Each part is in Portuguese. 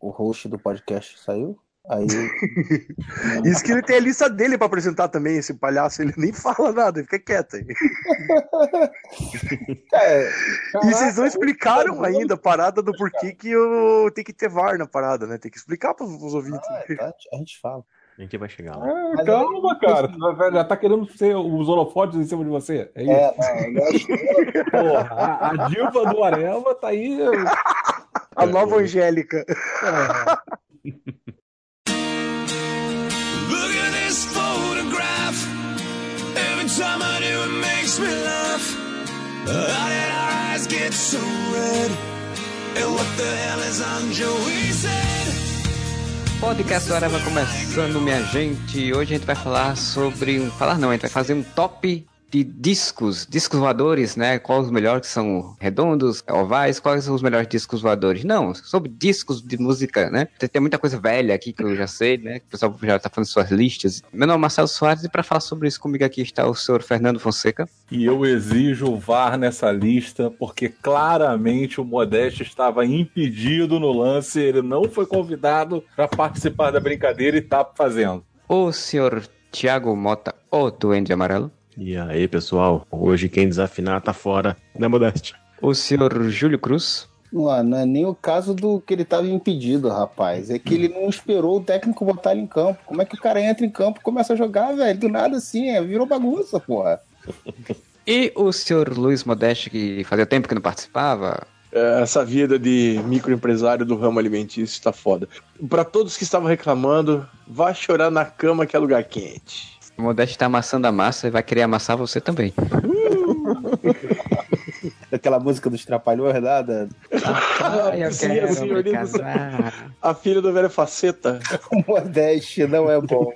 o host do podcast saiu. Aí. Isso que ele tem a lista dele pra apresentar também, esse palhaço, ele nem fala nada, ele fica quieto aí. É, E vocês não explicaram ainda a parada do porquê que eu tem que ter VAR na parada, né? Tem que explicar pros, pros ouvintes. Ah, tá, a gente fala. A gente vai chegar lá. Mas calma, cara. Já tá querendo ser os holofotes em cima de você. É isso. É, não, que- Porra, a, a diva do Areva tá aí. A nova Angélica. Look at this photograph. Every time I do, it makes me laugh. How did our eyes get so red? And what the hell is on Joey's head? Podcast vai começando, minha gente. Hoje a gente vai falar sobre um. Falar não, a gente vai fazer um top de discos, discos voadores, né? Quais os melhores que são redondos, ovais, quais são os melhores discos voadores? Não, sobre discos de música, né? Tem, tem muita coisa velha aqui que eu já sei, né? Que o pessoal já tá fazendo suas listas. Meu nome é Marcelo Soares e para falar sobre isso comigo aqui está o senhor Fernando Fonseca. E eu exijo o VAR nessa lista, porque claramente o Modeste estava impedido no lance, ele não foi convidado para participar da brincadeira e tá fazendo. O senhor Tiago Mota, o Duende Amarelo. E aí, pessoal? Hoje quem desafinar tá fora da modéstia. O senhor Júlio Cruz. Não, não é nem o caso do que ele tava impedido, rapaz. É que ele não esperou o técnico botar ele em campo. Como é que o cara entra em campo e começa a jogar, velho? Do nada assim, é, virou bagunça, porra. E o senhor Luiz Modeste, que fazia tempo que não participava. Essa vida de microempresário do ramo alimentício tá foda. Pra todos que estavam reclamando, vá chorar na cama que é lugar quente. O Modeste tá amassando a massa e vai querer amassar você também. Aquela música dos Trapalhões, nada. Ai, eu Sim, quero sim, me casar. A filha do velho faceta. O Modeste não é bom.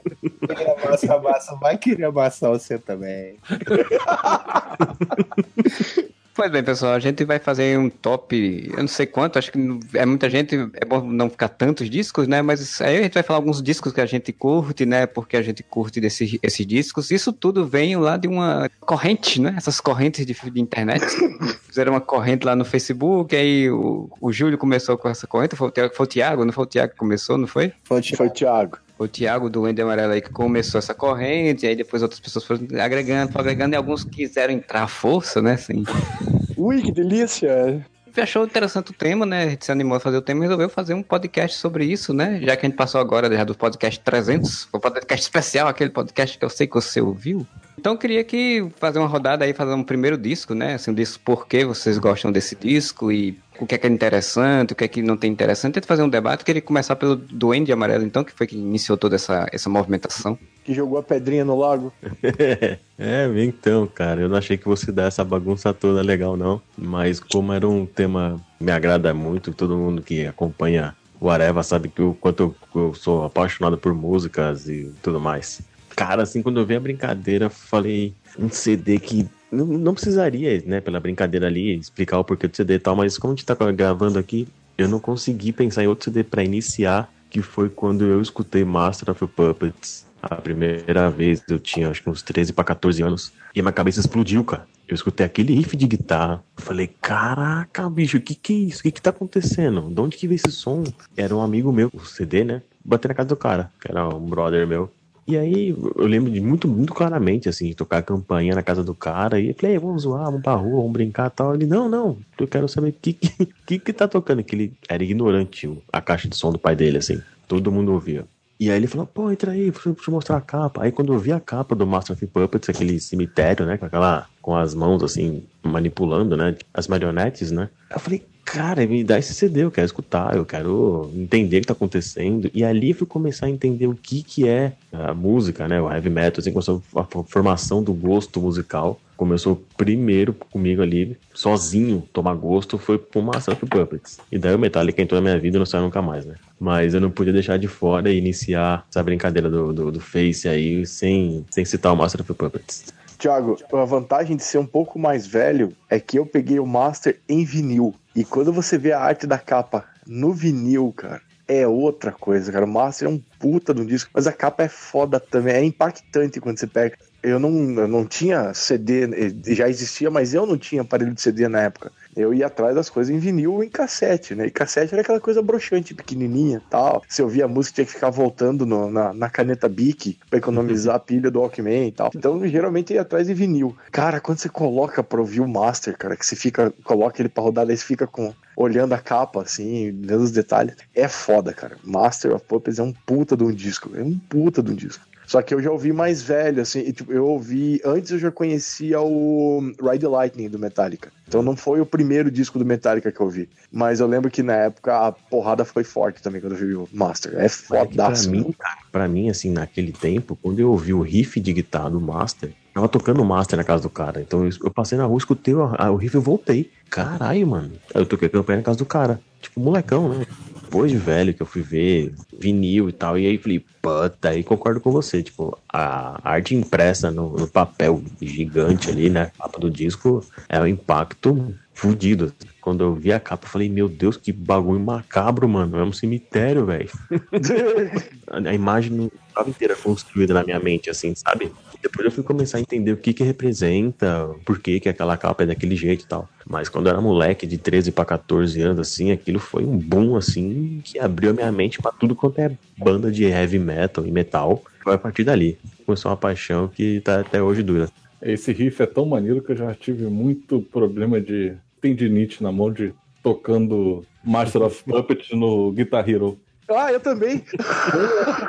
Quem amassa a massa vai querer amassar você também. Pois bem, pessoal, a gente vai fazer um top, eu não sei quanto, acho que é muita gente, é bom não ficar tantos discos, né? Mas aí a gente vai falar alguns discos que a gente curte, né? Porque a gente curte desses, esses discos. Isso tudo vem lá de uma corrente, né? Essas correntes de, de internet. Fizeram uma corrente lá no Facebook, aí o, o Júlio começou com essa corrente, foi o, Thiago, foi o Thiago, não foi o Thiago que começou, não foi? Foi Foi o Thiago. O Thiago do Ender Amarelo aí que começou essa corrente, aí depois outras pessoas foram agregando, foram agregando, e alguns quiseram entrar à força, né? Assim. Ui, que delícia. Achou interessante o tema, né? A gente se animou a fazer o tema e resolveu fazer um podcast sobre isso, né? Já que a gente passou agora já do podcast 300, o podcast especial, aquele podcast que eu sei que você ouviu. Então eu queria que fazer uma rodada aí, fazer um primeiro disco, né? Assim, um disco por que vocês gostam desse disco e o que é que é interessante, o que é que não tem interessante. Tenta fazer um debate, eu queria começar pelo Duende Amarelo, então, que foi que iniciou toda essa, essa movimentação. Que jogou a pedrinha no lago. é, então, cara, eu não achei que você dar essa bagunça toda legal, não. Mas como era um tema que me agrada muito, todo mundo que acompanha o Areva sabe que o quanto eu, eu sou apaixonado por músicas e tudo mais. Cara, assim, quando eu vi a brincadeira, falei um CD que não, precisaria, né, pela brincadeira ali, explicar o porquê do CD e tal, mas como a gente tá gravando aqui, eu não consegui pensar em outro CD pra iniciar, que foi quando eu escutei Master of Puppets. A primeira vez eu tinha acho que uns 13 para 14 anos. E minha cabeça explodiu, cara. Eu escutei aquele riff de guitarra. Falei, caraca, bicho, o que que é isso? O que que tá acontecendo? De onde que veio esse som? Era um amigo meu, o CD, né? Batei na casa do cara, que era um brother meu. E aí eu lembro de muito, muito claramente, assim, tocar a campainha na casa do cara. E eu falei, "Ei, vamos zoar, vamos pra rua, vamos brincar tal. Ele, não, não, eu quero saber o que, que, que tá tocando. Que ele era ignorante, a caixa de som do pai dele, assim. Todo mundo ouvia. E aí ele falou, pô, entra aí, deixa eu eu mostrar a capa. Aí quando eu vi a capa do Master of Puppets, aquele cemitério, né, com aquela, com as mãos assim, manipulando, né, as marionetes, né. Eu falei, cara, me dá esse CD, eu quero escutar, eu quero entender o que tá acontecendo. E ali eu fui começar a entender o que que é a música, né, o heavy metal, assim, começou a formação do gosto musical. Começou primeiro comigo ali, sozinho, tomar gosto, foi pro Master of Puppets. E daí o Metallica entrou na minha vida e não saiu nunca mais, né? Mas eu não podia deixar de fora e iniciar essa brincadeira do, do, do Face aí sem, sem citar o Master of Puppets. Thiago, a vantagem de ser um pouco mais velho é que eu peguei o Master em vinil. E quando você vê a arte da capa no vinil, cara, é outra coisa, cara. O Master é um puta de um disco, mas a capa é foda também. É impactante quando você pega. Eu não, eu não tinha CD, eh, já existia, mas eu não tinha aparelho de CD na época. Eu ia atrás das coisas em vinil ou em cassete, né? E cassete era aquela coisa broxante, pequenininha tal. Se eu via a música, tinha que ficar voltando no- na, na caneta Bic pra economizar a pilha do Walkman e tal. Então, geralmente, ia atrás de vinil. Cara, quando você coloca pra ouvir o Master, cara, que você fica, coloca ele pra rodar, daí você fica com, olhando a capa, assim, vendo os detalhes, é foda, cara. Master of Puppets é um puta de um disco. É um puta de um disco. Só que eu já ouvi mais velho, assim, e, tipo, eu ouvi. Antes eu já conhecia o Ride the Lightning do Metallica. Então não foi o primeiro disco do Metallica que eu ouvi. Mas eu lembro que na época a porrada foi forte também quando eu vi o Master. É É que pra fodaço. mim, cara, pra mim, assim, naquele tempo, quando eu ouvi o riff de guitarra do Master, tava tocando o Master na casa do cara. Então eu, eu passei na rua, escutei o, a- o riff e voltei. Caralho, mano. Eu toquei campanha na casa do cara. Tipo, molecão, né? Depois de velho que eu fui ver vinil e tal, e aí falei, puta, aí concordo com você. Tipo, a arte impressa no, no papel gigante ali, né? Capa do disco é um impacto fudido. Quando eu vi a capa, eu falei, meu Deus, que bagulho macabro, mano. É um cemitério, velho. a imagem estava inteira construída na minha mente, assim, sabe? Depois eu fui começar a entender o que que representa, por que que aquela capa é daquele jeito e tal. Mas quando eu era moleque, de 13 para 14 anos, assim, aquilo foi um boom, assim, que abriu a minha mente pra tudo quanto é banda de heavy metal e metal. Foi a partir dali. Começou uma paixão que tá até hoje dura. Esse riff é tão maneiro que eu já tive muito problema de tendinite na mão de tocando Master of Puppets no Guitar Hero. Ah, eu também.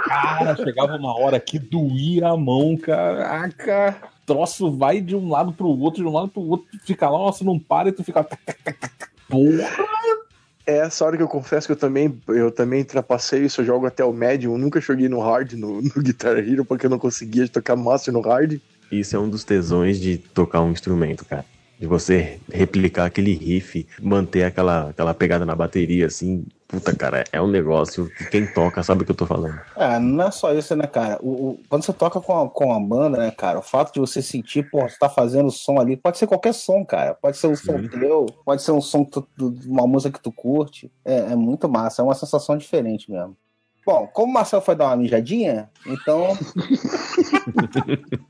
Cara, chegava uma hora que doía a mão, caraca. Troço vai de um lado pro outro, de um lado pro outro, fica lá, nossa, não para e tu fica. Porra! É essa hora que eu confesso que eu também, eu também ultrapassei isso, eu jogo até o médium, eu nunca joguei no hard, no, no Guitar Hero, porque eu não conseguia tocar Master no hard. Isso é um dos tesões de tocar um instrumento, cara. De você replicar aquele riff, manter aquela, aquela pegada na bateria, assim. Puta, cara, é um negócio que quem toca sabe o que eu tô falando. Ah, não é só isso, né, cara? O, o- quando você toca com a, com a banda, né, cara, o fato de você sentir, pô, você tá fazendo som ali, pode ser qualquer som, cara. Pode ser um som Sim. teu, pode ser um som que tu- tu- de uma música que tu curte. É, é muito massa, é uma sensação diferente mesmo. Bom, como o Marcel foi dar uma mijadinha, então.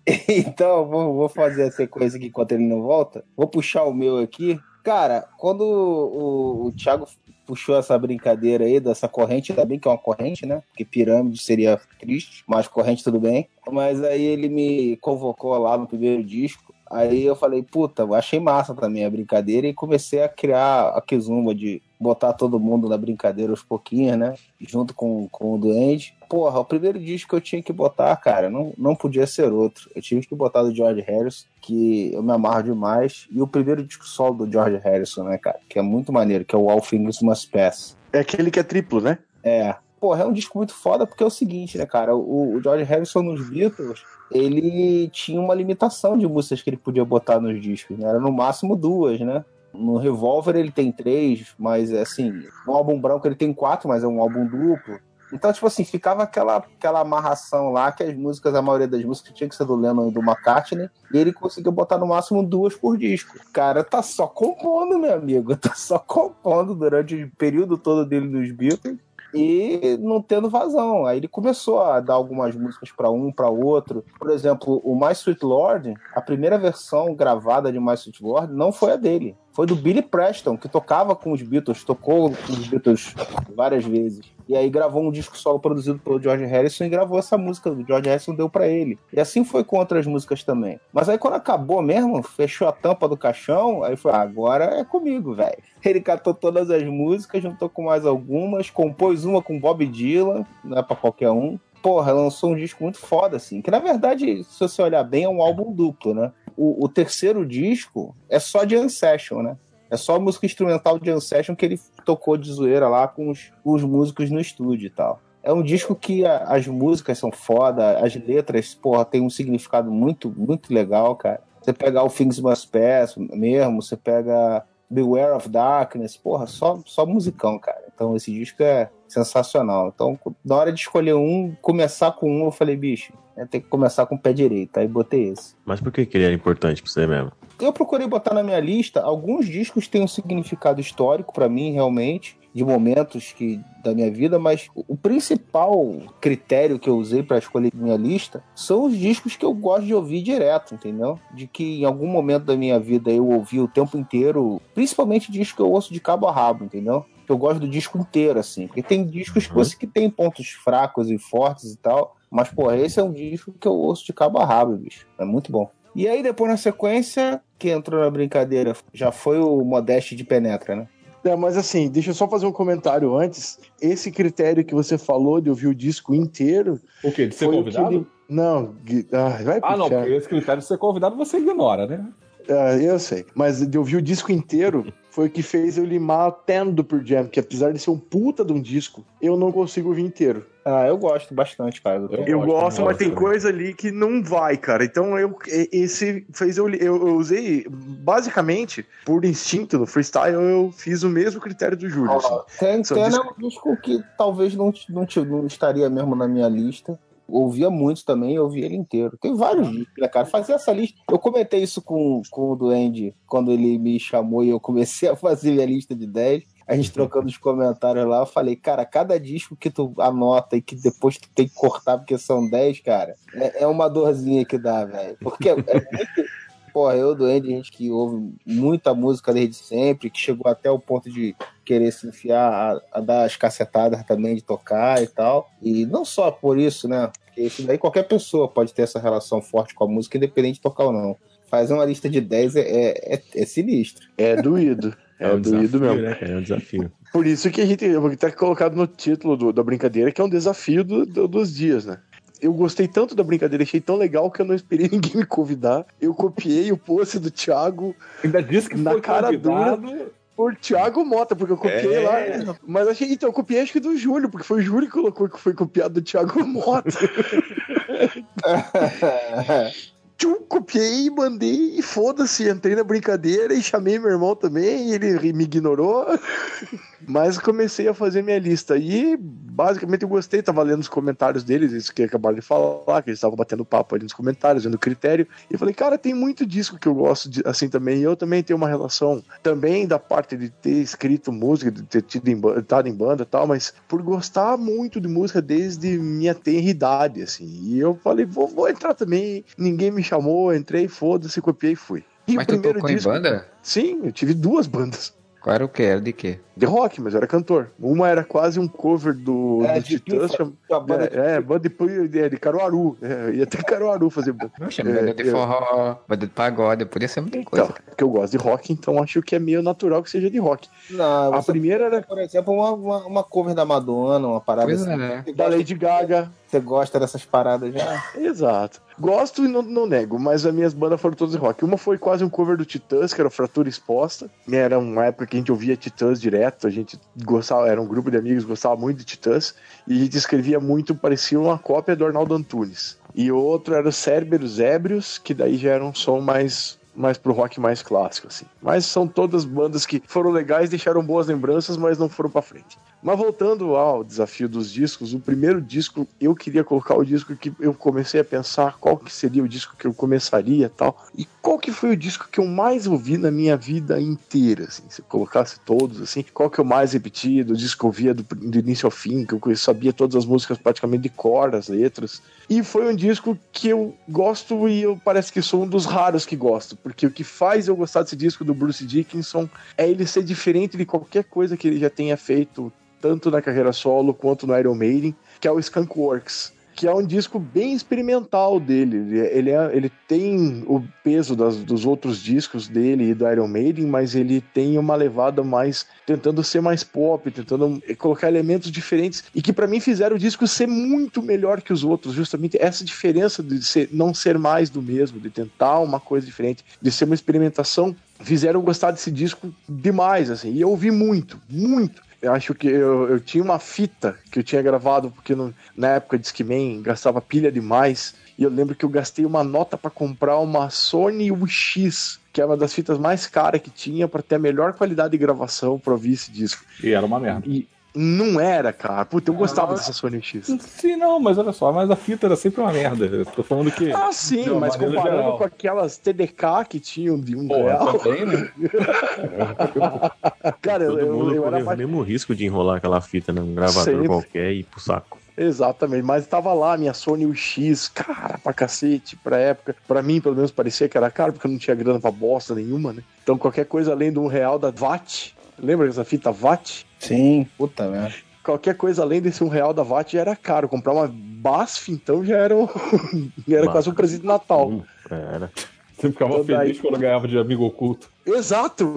então, vou, vou fazer a sequência aqui enquanto ele não volta. Vou puxar o meu aqui. Cara, quando o, o Thiago puxou essa brincadeira aí dessa corrente, ainda bem que é uma corrente, né? Porque pirâmide seria triste, mas corrente tudo bem. Mas aí ele me convocou lá no primeiro disco. Aí eu falei, puta, achei massa também a brincadeira e comecei a criar a Kizumba de botar todo mundo na brincadeira aos pouquinhos, né? Junto com, com o Duende. Porra, o primeiro disco que eu tinha que botar, cara, não, não podia ser outro. Eu tive que botar do George Harrison, que eu me amarro demais. E o primeiro disco solo do George Harrison, né, cara? Que é muito maneiro, que é o All Things Must Pass. É aquele que é triplo, né? É. Porra, é um disco muito foda porque é o seguinte, né, cara? O, o George Harrison nos Beatles, ele tinha uma limitação de músicas que ele podia botar nos discos, né? Era no máximo duas, né? No Revolver ele tem três, mas assim, no álbum branco ele tem quatro, mas é um álbum duplo. Então, tipo assim, ficava aquela, aquela amarração lá que as músicas, a maioria das músicas tinha que ser do Lennon e do McCartney, e ele conseguiu botar no máximo duas por disco. Cara tá só compondo, meu amigo, tá só compondo durante o período todo dele nos Beatles e não tendo vazão. Aí ele começou a dar algumas músicas para um, para outro. Por exemplo, o My Sweet Lord, a primeira versão gravada de My Sweet Lord não foi a dele. Foi do Billy Preston, que tocava com os Beatles, tocou com os Beatles várias vezes. E aí gravou um disco solo produzido pelo George Harrison e gravou essa música. O George Harrison deu para ele. E assim foi com outras músicas também. Mas aí quando acabou mesmo, fechou a tampa do caixão, aí foi, ah, agora é comigo, velho. Ele catou todas as músicas, juntou com mais algumas, compôs uma com Bob Dylan, não é pra qualquer um. Porra, lançou um disco muito foda, assim. Que na verdade, se você olhar bem, é um álbum duplo, né? O, o terceiro disco é só de Session, né? É só música instrumental de Session que ele tocou de zoeira lá com os, os músicos no estúdio e tal. É um disco que a- as músicas são foda, as letras, porra, tem um significado muito, muito legal, cara. Você pegar o Things Must Pass mesmo, você pega Beware of Darkness, porra, só, só musicão, cara. Então esse disco é sensacional. Então, na hora de escolher um, começar com um, eu falei, bicho, é ter que começar com o pé direito. Aí botei esse. Mas por que, que ele era importante pra você mesmo? Eu procurei botar na minha lista, alguns discos têm um significado histórico pra mim, realmente. de momentos que da minha vida, mas o principal critério que eu usei para escolher minha lista são os discos que eu gosto de ouvir direto, entendeu? De que em algum momento da minha vida eu ouvi o tempo inteiro, principalmente discos que eu ouço de cabo a rabo, entendeu? Eu gosto do disco inteiro, assim, porque tem discos que você que tem pontos fracos e fortes e tal, mas, pô, esse é um disco que eu ouço de cabo a rabo, bicho. É muito bom. E aí, depois, na sequência, que entrou na brincadeira, já foi o Modeste de Penetra, né? É, mas assim, deixa eu só fazer um comentário antes. Esse critério que você falou de ouvir o disco inteiro. O quê? De ser foi o que convidado? ele- Não, ah, vai Ah, não, porque esse critério de ser convidado você ignora, né? Ah, eu sei. Mas de ouvir o disco inteiro foi o que fez eu limar Ten do Pearl Jam, que apesar de ser um puta de um disco, eu não consigo ouvir inteiro. Ah, eu gosto bastante, cara. Eu Eu gosto, gosto, mas tem também. coisa ali que não vai, cara. Então eu esse fez eu, eu, eu usei basicamente por instinto no freestyle eu fiz o mesmo critério do Júlio. assim. Tem, São tem discos- é um disco que talvez não, não, te- não estaria mesmo na minha lista. Ouvia muito também, eu ouvi ele inteiro. Tem vários discos, né, cara? Fazer essa lista. Eu comentei isso com, com o Duende quando ele me chamou e eu comecei a fazer minha lista de 10. A gente trocando os comentários lá, eu falei, cara, cada disco que tu anota e que depois tu tem que cortar porque são 10, cara, é, é uma dorzinha que dá, velho. Porque é, é muito. Porra, eu, Duende, gente que ouve muita música desde sempre, que chegou até o ponto de querer se enfiar a, a dar as cacetadas também de tocar e tal. E não só por isso, né? Porque isso daí qualquer pessoa pode ter essa relação forte com a música, independente de tocar ou não. Fazer uma lista de 10 é, é, é, é sinistro. É doído. É, um doído desafio, mesmo. né? É um desafio. Por isso que a gente ter colocado no título do- da brincadeira que é um desafio do- do- dos dias, né? Eu gostei tanto da brincadeira, achei tão legal que eu não esperei ninguém me convidar. Eu copiei o post do Thiago Ainda disse que Na foi cara convidado. por Thiago Mota, porque eu copiei É. lá. Mas achei, então, eu copiei acho que do Júlio, porque foi o Júlio que colocou que foi copiado do Thiago Mota. Tchum, copiei, mandei e foda-se, entrei na brincadeira e chamei meu irmão também, ele me ignorou. Mas comecei a fazer minha lista. E basicamente eu gostei, tava lendo os comentários deles, isso que acabaram de falar, que eles estavam batendo papo ali nos comentários, vendo critério. E falei, cara, tem muito disco que eu gosto de- assim também. E eu também tenho uma relação também da parte de ter escrito música, de ter tido em, estado em banda e tal, mas por gostar muito de música desde minha tenra idade, assim. E eu falei, vou, vou entrar também. Ninguém me chamou, entrei, foda-se, copiei e fui. E Mas tu tocou em banda? Sim, eu tive duas bandas. Qual era o que? Era de quê? De rock, mas eu era cantor. Uma era quase um cover do, É, do de Titãs. Cham- a banda de é, é, banda de, de, de Caruaru. É, ia até Caruaru fazer banda. Poxa, É, banda de eu- forró, banda de pagode, podia ser muita coisa. Então, porque eu gosto de rock, então acho que é meio natural que seja de rock. Não, A primeira era por exemplo, uma, uma, uma cover da Madonna, uma parada Pois assim. é. Da Lady Gaga. você gosta dessas paradas já? Exato. Gosto e não, não nego, mas as minhas bandas foram todas rock. Uma foi quase um cover do Titãs, que era Fratura Exposta. Era uma época que a gente ouvia Titãs direto, a gente gostava, era um grupo de amigos, gostava muito de Titãs, e a gente escrevia muito, parecia uma cópia do Arnaldo Antunes. E outro era o Cérebros Ébrios, que daí já era um som mais mais pro rock mais clássico, assim. Mas são todas bandas que foram legais, deixaram boas lembranças, mas não foram pra frente. Mas voltando ao desafio dos discos, o primeiro disco, eu queria colocar o disco que eu comecei a pensar qual que seria o disco que eu começaria tal. E qual que foi o disco que eu mais ouvi na minha vida inteira, assim, se eu colocasse todos, assim, qual que eu mais repeti, do disco que eu ouvia do, do início ao fim, que eu sabia todas as músicas praticamente de cor, as letras. E foi um disco que eu gosto e eu parece que sou um dos raros que gosto, porque o que faz eu gostar desse disco do Bruce Dickinson é ele ser diferente de qualquer coisa que ele já tenha feito, tanto na carreira solo quanto no Iron Maiden, que é o Skunk Works. Que é um disco bem experimental dele. Ele, é- ele tem o peso das- dos outros discos dele e do Iron Maiden, mas ele tem uma levada mais tentando ser mais pop, tentando colocar elementos diferentes e que pra mim fizeram o disco ser muito melhor que os outros. Justamente essa diferença de ser- não ser mais do mesmo, de tentar uma coisa diferente, de ser uma experimentação, fizeram gostar desse disco demais, assim. E eu ouvi muito, muito. Eu acho que eu, eu tinha uma fita que eu tinha gravado, porque no- na época de Skiman gastava pilha demais. E eu lembro que eu gastei uma nota pra comprar uma Sony UX, que é uma das fitas mais caras que tinha, pra ter a melhor qualidade de gravação pra ouvir esse disco. E era uma merda. E Não era, cara. Puta, eu gostava dessa Sony X. Sim, não, mas olha só, mas a fita era sempre uma merda. Eu tô falando que. Ah, sim, uma mas comparando geral. com aquelas TDK que tinham de um Porra, real. também, né? Cara, eu, Todo eu, mundo eu era correu o mesmo risco de enrolar aquela fita num gravador Sempre. qualquer e ir pro saco. Exatamente, mas tava lá minha Sony UX, cara, pra cacete, pra época. Pra mim, pelo menos, parecia que era caro, porque eu não tinha grana pra bosta nenhuma, né? Então qualquer coisa além de um real da VAT, lembra dessa fita VAT? Sim, puta merda. Qualquer coisa além desse um real da VAT já era caro. Comprar uma BASF, então, já era, um- já era quase um presente de Natal. Hum, Era. Você ficava Então, daí- feliz quando ganhava de amigo oculto. Exato!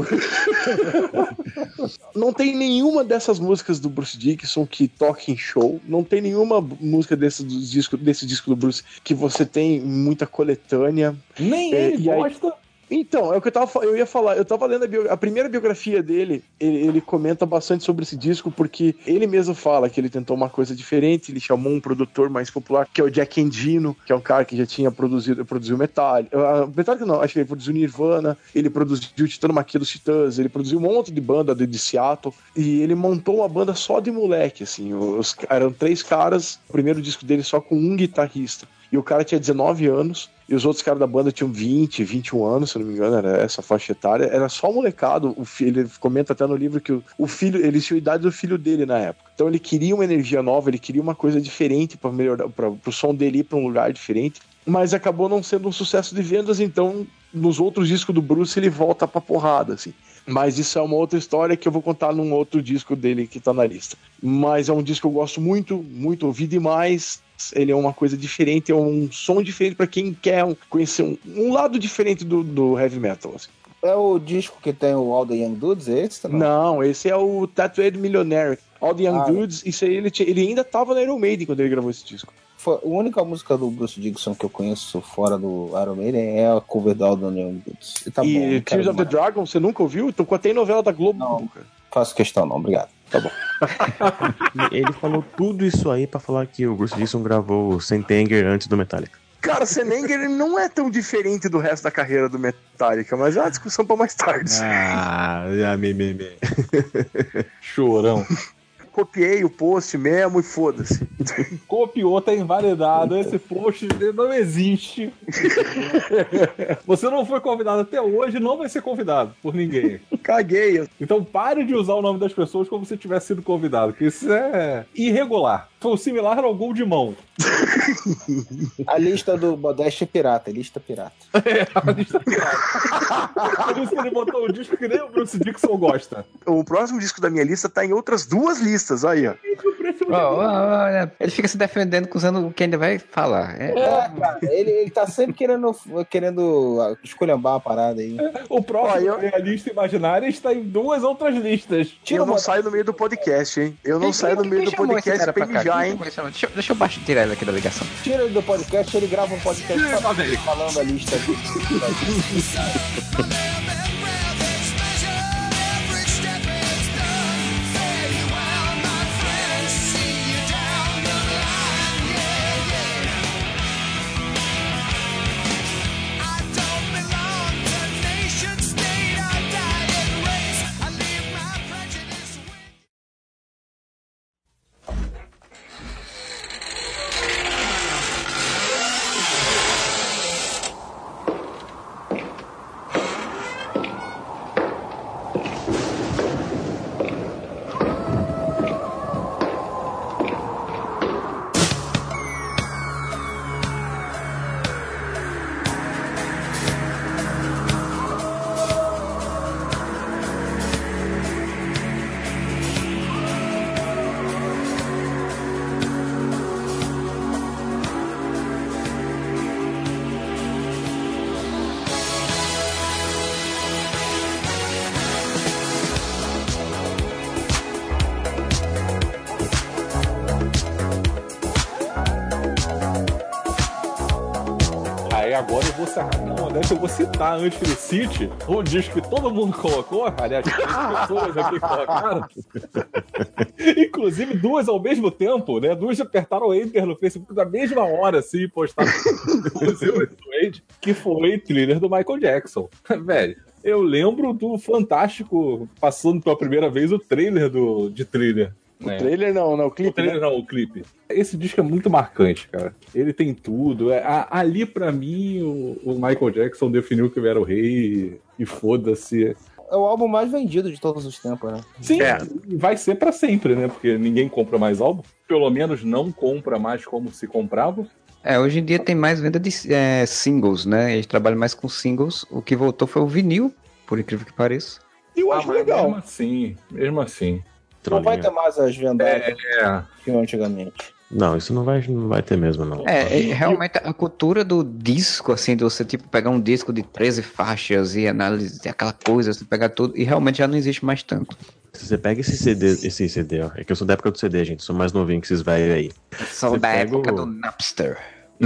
não tem nenhuma dessas músicas do Bruce Dickinson que toque em show. Não tem nenhuma música desse, disco, desse disco do Bruce que você tem muita coletânea. Nem É, ele e aí- gosta. Então, é o que eu, tava, eu ia falar. Eu tava lendo a, bio- a primeira biografia dele, ele, ele comenta bastante sobre esse disco, porque ele mesmo fala que ele tentou uma coisa diferente, ele chamou um produtor mais popular, que é o Jack Endino, que é um cara que já tinha produzido, produziu Metallica. Uh, Metallica não, acho que ele produziu Nirvana, ele produziu o Titano Maquia dos Titãs, ele produziu um monte de banda de, de Seattle, e ele montou uma banda só de moleque, assim. Os, eram três caras, o primeiro disco dele só com um guitarrista. E o cara tinha 19 anos, e os outros caras da banda tinham 20, 21 anos, se não me engano, era essa faixa etária. Era só molecado. O filho, ele comenta até no livro que o, o filho, ele tinha a idade do filho dele na época. Então ele queria uma energia nova, ele queria uma coisa diferente para melhorar, para o som dele ir para um lugar diferente. Mas acabou não sendo um sucesso de vendas, então nos outros discos do Bruce ele volta pra porrada, assim. Mas isso é uma outra história que eu vou contar num outro disco dele que tá na lista. Mas é um disco que eu gosto muito, muito, ouvi demais. Ele é uma coisa diferente, é um som diferente pra quem quer conhecer um, um lado diferente do, do heavy metal. assim. É o disco que tem o All the Young Dudes, é esse? Não. Não, esse é o Tattooed Millionaire. All the Young Ah, Dudes, isso aí ele, tinha- ele ainda tava no Iron Maiden quando ele gravou esse disco. Foi a única música do Bruce Dickinson que eu conheço fora do Iron Maiden é a cover do All the Young Dudes. E tá bom, e quero Tears of the. Dragon, você nunca ouviu? Tocou até em novela da Globo. Não. Faço questão não, obrigado. Tá bom. Ele falou tudo isso aí pra falar que o Bruce Dickinson gravou Sentenger antes do Metallica. Cara, Senenger não é tão diferente do resto da carreira do Metallica, mas é uma discussão pra mais tarde. Ah, já me, me, me. Chorão. Copiei o post mesmo e foda-se. Copiou, tá invalidado. Esse post não existe. Você não foi convidado até hoje, não vai ser convidado por ninguém. Caguei. Então pare de usar o nome das pessoas como se tivesse sido convidado, que isso é irregular. Foi similar ao gol de mão. A lista do Modeste é pirata, lista pirata. A lista pirata. Por isso que ele botou o disco que nem o Bruce Dixon gosta. O próximo disco da minha lista tá em outras duas listas, aí, ó, olha, ele fica se defendendo usando o que ainda vai falar. É, É, cara, ele, ele tá sempre querendo, querendo esculhambar a parada aí. O próximo Ó, eu- é a lista imaginária está em duas outras listas. Tira eu não saio no meio do podcast, hein? Eu não Quem- saio no meio do podcast pra mijar, hein? Deixa, eu- deixa eu baixar, tirar ele aqui da ligação. Tira ele do podcast, ele grava um podcast falando a lista aqui. agora eu vou sacar uma modéstia, eu vou citar antes que ele cite o disco que todo mundo colocou, aliás, três pessoas aqui colocaram. Inclusive duas ao mesmo tempo, né? Duas apertaram o Enter no Facebook na mesma hora, assim, e postaram que foi thriller do Michael Jackson. Velho, eu lembro do Fantástico passando pela primeira vez o trailer do, de thriller. Né? Trailer não, não, o O clipe, trailer né? não, o clipe. Esse disco é muito marcante, cara. Ele tem tudo. É, a- ali, pra mim, o, o Michael Jackson definiu que ele era o rei e foda-se. É o álbum mais vendido de todos os tempos, né? Sim, É. e vai ser pra sempre, né? Porque ninguém compra mais álbum. Pelo menos não compra mais como se comprava. É, hoje em dia tem mais venda de é, singles, né? Eles trabalham mais com singles. O que voltou foi o vinil, por incrível que pareça. E eu Ah, acho legal. Mesmo assim, mesmo assim. Não vai ter mais as vendagens É, que tinham antigamente. Não, isso não vai, não vai ter mesmo, não. É, é, realmente a cultura do disco, assim, de você tipo pegar um disco de 13 faixas e analisar aquela coisa, você pegar tudo, e realmente já não existe mais tanto. Se você pega esse CD, esse CD, ó. É que eu sou da época do CD, gente. Sou mais novinho que esses velhos aí. Sou Você da época o- do Napster.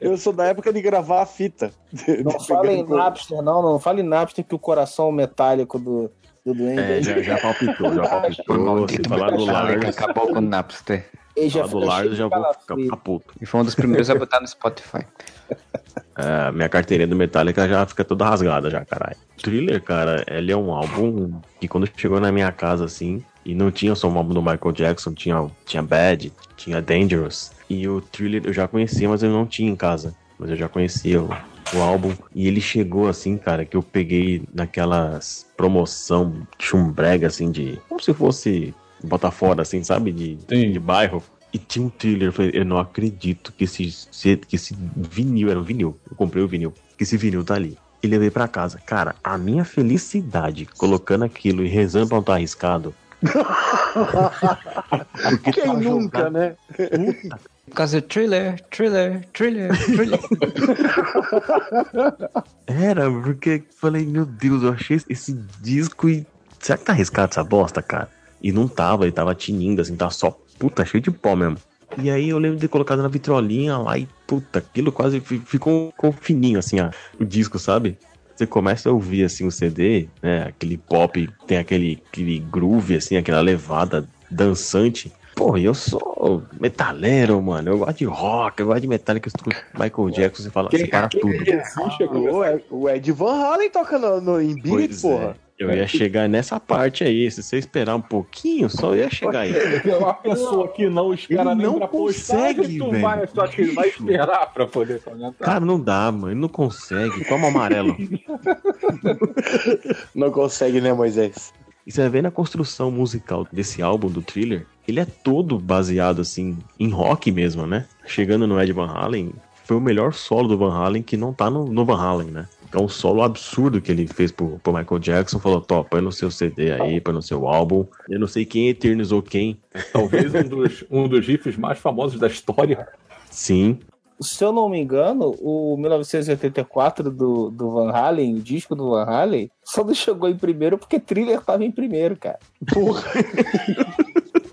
eu sou da época de gravar a fita. Não fala em Napster, não, não fala em Napster que o coração metálico do, do Duende É, já, já palpitou, já palpitou. Se falar do Lars, acabou com o Napster. ele já do Lars, já vou ficar, ficar puto. E foi um dos primeiros a botar no Spotify. É, minha carteirinha do Metallica já fica toda rasgada já, caralho. Thriller, cara, ele é um álbum que quando chegou na minha casa, assim, e não tinha só um álbum do Michael Jackson, tinha, tinha Bad, tinha Dangerous. E o Thriller eu já conhecia, mas eu não tinha em casa. Mas eu já conhecia o, o álbum. E ele chegou assim, cara, que eu peguei naquelas promoção chumbrega, assim, de... Como se fosse Botafora, assim, sabe? De, Sim. de bairro. E tinha um thriller. Eu falei, eu não acredito que esse, se- que esse vinil, era um vinil. Eu comprei o vinil. Que esse vinil tá ali. E levei pra casa. Cara, a minha felicidade colocando aquilo e rezando pra não estar arriscado. Porque Quem nunca, jogado- né? Por causa do thriller, thriller, thriller, thriller. Era, porque falei, meu Deus, eu achei esse disco e. Será que tá arriscado essa bosta, cara? E não tava, ele tava tinindo, assim, tava só puta, cheio de pó mesmo. E aí eu lembro de ter colocado na vitrolinha lá e puta, aquilo quase fi- ficou, ficou fininho, assim, ó, o disco, sabe? Você começa a ouvir, assim, o CD, né? Aquele pop, tem aquele, aquele groove, assim, aquela levada dançante. Pô, eu sou metaleiro, mano. Eu gosto de rock, eu gosto de metálica, Michael Jackson, você fala, você para tudo. existe a O Ed, o Ed Van Halen toca no, no, em Beat, Pois porra. é. Eu ia chegar nessa parte aí. Se você esperar um pouquinho, só ia chegar aí. Uma pessoa que não espera Ele nem não pra consegue, tu velho. vai, acha que ele vai esperar pra poder comentar? Cara, não dá, mano. Ele não consegue. Toma amarelo. Não consegue, né, Moisés? E você vai ver na construção musical desse álbum do Thriller, ele é todo baseado, assim, em rock mesmo, né? Chegando no Ed Van Halen, foi o melhor solo do Van Halen que não tá no, no Van Halen, né? É um solo absurdo que ele fez pro, pro Michael Jackson. Falou, top, põe no seu CD aí, põe no seu álbum. Eu não sei quem eternizou quem. Talvez um dos, um dos riffs mais famosos da história. Sim, Se eu não me engano, o 1984 do, do Van Halen, o disco do Van Halen, só não chegou em primeiro porque Thriller tava em primeiro, cara. Porra.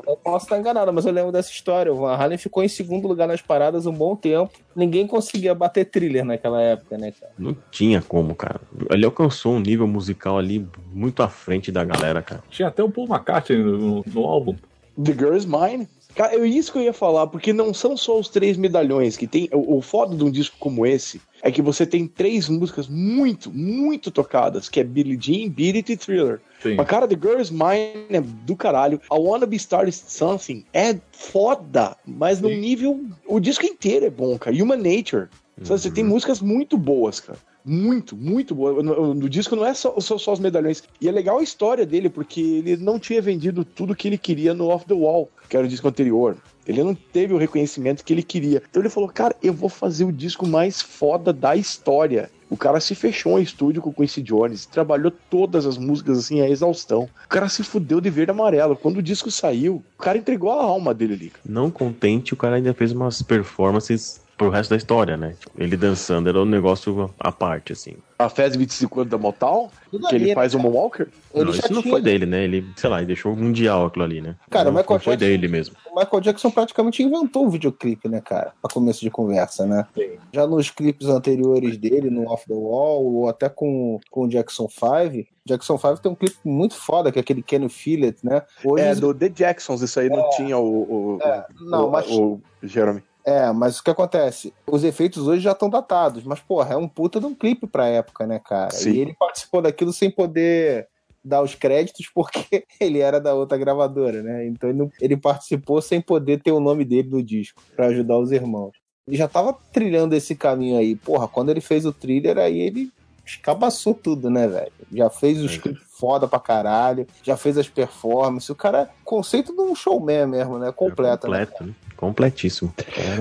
Eu posso estar enganado, mas eu lembro dessa história. O Van Halen ficou em segundo lugar nas paradas um bom tempo. Ninguém conseguia bater Thriller naquela época, né, cara? Não tinha como, cara. Ele alcançou um nível musical ali muito à frente da galera, cara. Tinha até um Paul McCartney no, no- no álbum. The Girl is Mine. Cara, é isso que eu ia falar, porque não são só os três medalhões que tem. O, o foda de um disco como esse é que você tem três músicas muito, muito tocadas, que é Billie Jean, Beat It e Thriller. Sim. Mas, cara, The Girl is Mine é do caralho. I Wanna Be Started Something é foda, mas num Sim. nível. O disco inteiro é bom, cara. Human Nature. Sabe, Você tem músicas muito boas, cara. Muito, muito boa. No, no disco não é só, só, só os medalhões. E é legal a história dele, porque ele não tinha vendido tudo que ele queria no Off the Wall, que era o disco anterior. Ele não teve o reconhecimento que ele queria. Então ele falou, cara, eu vou fazer o disco mais foda da história. O cara se fechou em estúdio com o Quincy Jones, trabalhou todas as músicas assim a exaustão. O cara se fudeu de verde e amarelo. Quando o disco saiu, o cara entregou a alma dele ali. Não contente, o cara ainda fez umas performances pro resto da história, né? Tipo, ele dançando era um negócio à parte, assim. A Fez 25 anos da Motal, Tudo que ali, ele né, faz o cara? Moonwalker. Ele não, isso não foi dele, né? Ele, sei lá, ele deixou o mundial aquilo ali, né? Cara, não, o Michael não foi Jackson- dele mesmo. O Michael Jackson praticamente inventou o videoclipe, né, cara? A começo de conversa, né? Sim. Já nos clipes anteriores dele, no Off the Wall, ou até com, com o Jackson 5, Jackson 5 tem um clipe muito foda, que é aquele Kenny Fillet, né? Hoje, É, do The Jacksons, isso aí não tinha o. o, não, o, mas- o Jeremy. É, mas o que acontece? Os efeitos hoje já estão datados, mas, porra, é um puta de um clipe pra época, né, cara? Sim. E ele participou daquilo sem poder dar os créditos porque ele era da outra gravadora, né? Então ele, não- ele participou sem poder ter o nome dele no disco pra ajudar os irmãos. Ele já tava trilhando esse caminho aí. Porra, quando ele fez o thriller, aí ele escabaçou tudo, né, velho? Já fez o script foda pra caralho, já fez as performances. O cara, conceito de um showman mesmo, né? Completo. né? Completo, né? Completíssimo.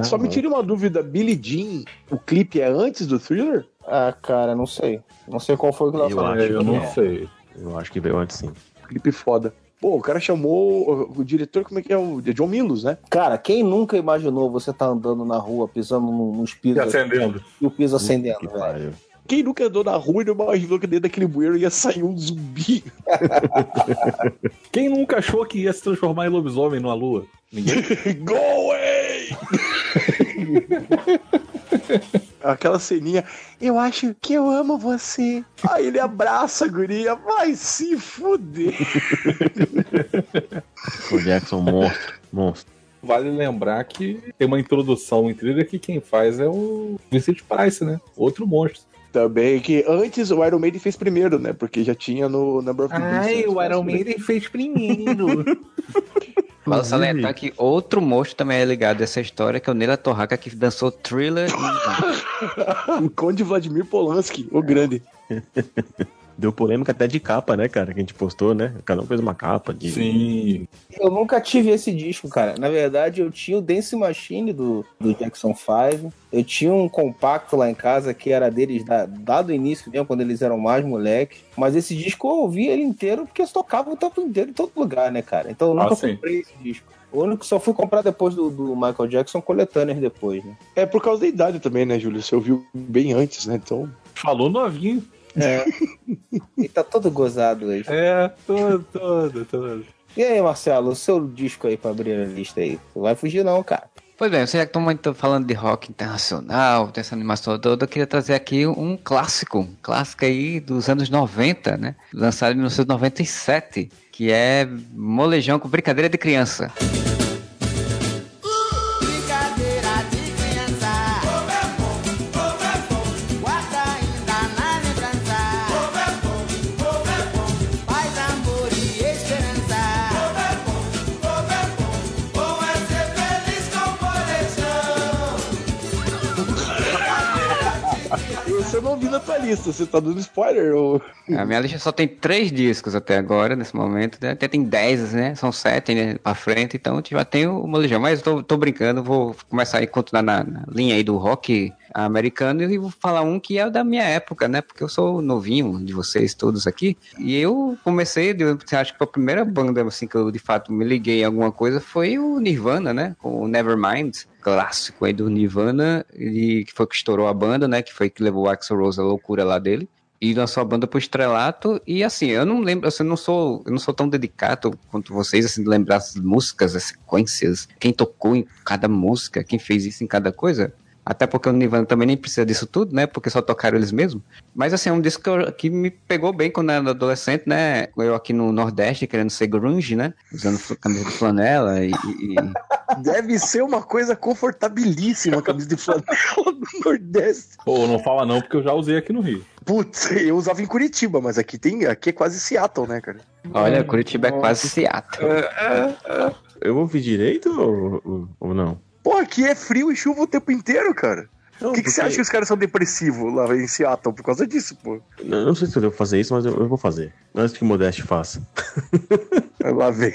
Só me tire uma dúvida, Billie Jean, o clipe é antes do thriller? Ah, cara, não sei. Não sei qual foi o que ela Eu falou. acho eu não é. sei. Eu acho que veio antes sim. Clipe foda. Pô, o cara chamou o, diretor, como é que é? O é John Milos, né? Cara, quem nunca imaginou você tá andando na rua, pisando num- nos E pisos acendendo. e o piso acendendo, velho? Quem nunca andou na rua e não imaginou que dentro daquele bueiro ia sair um zumbi? Quem nunca achou que ia se transformar em lobisomem numa lua? Ninguém. Go away! Aquela ceninha, eu acho que eu amo você. Aí ele abraça a guria, vai se fuder. O Jackson, monstro. Monstro. Vale lembrar que tem uma introdução em trilha que quem faz é o Vincent Price, né? Outro monstro. Também que antes o Iron Maiden fez primeiro, né? Porque já tinha no Number of the Beast. antes, fez primeiro. Vale salientar que outro monstro também é ligado a essa história, que é o Neila Torraca, que dançou thriller. e- O Conde Vladimir Polanski, o grande. Deu polêmica até de capa, né, cara? Que a gente postou, né? Cada um fez uma capa de. Sim. Eu nunca tive esse disco, cara. Na verdade, eu tinha o Dance Machine do, do Jackson 5. Eu tinha um compacto lá em casa que era deles da, dado o início mesmo, quando eles eram mais moleques. Mas esse disco eu ouvi ele inteiro porque eles tocavam o tempo inteiro em todo lugar, né, cara? Então eu nunca Ah, comprei esse disco. O único que só fui comprar depois do, do Michael Jackson, coletâneas depois, né? É por causa da idade também, né, Júlio? Você ouviu bem antes, né? Então. Falou novinho. É. e tá todo gozado hoje. É, todo, todo, todo. E aí, Marcelo, o seu disco aí pra abrir a lista aí? Não vai fugir não, cara. Pois bem, você já que estão muito falando de rock internacional, dessa animação toda, eu queria trazer aqui um clássico, um clássico aí dos anos 90, né? Lançado em 1997, que é Molejão com Brincadeira de Criança. Brincadeira lista, você tá dando spoiler? Ou... A minha lista só tem três discos até agora, nesse momento. né? Até tem dez, né? São sete né? pra frente, então já tem o Molejão. Mas tô, tô brincando, vou começar a continuar na, na linha aí do rock americano e vou falar um que é da minha época, né? Porque eu sou novinho de vocês todos aqui. E eu comecei, acho que a primeira banda assim que eu de fato me liguei em alguma coisa foi o Nirvana, né? Com o Nevermind, clássico aí do Nirvana, e que foi que estourou a banda, né? Que foi que levou o Axl Rose a loucura lá dele e lançou a banda pro estrelato e assim, eu não lembro, assim, não sou, eu não sou tão dedicado quanto vocês assim de lembrar as músicas, as sequências, quem tocou em cada música, quem fez isso em cada coisa. Até porque o Nirvana também nem precisa disso tudo, né? Porque só tocaram eles mesmos. Mas assim, é um disco que, eu- que me pegou bem quando eu era adolescente, né? Eu aqui no Nordeste querendo ser grunge, né? Usando camisa de flanela e, e- Deve ser uma coisa confortabilíssima a camisa de flanela do Nordeste. Pô, não fala não, porque eu já usei aqui no Rio. Putz, eu usava em Curitiba, mas aqui tem, aqui é quase Seattle, né, cara? Olha, Curitiba é quase Seattle. Eu ouvi direito ou- ou não? Pô, aqui é frio e chuva o tempo inteiro, cara. Por que, que você porque- acha que os caras são depressivos lá em Seattle? Por causa disso, pô. Eu não sei se eu devo fazer isso, mas eu, eu vou fazer. Antes que o Modeste faça. Lá vem.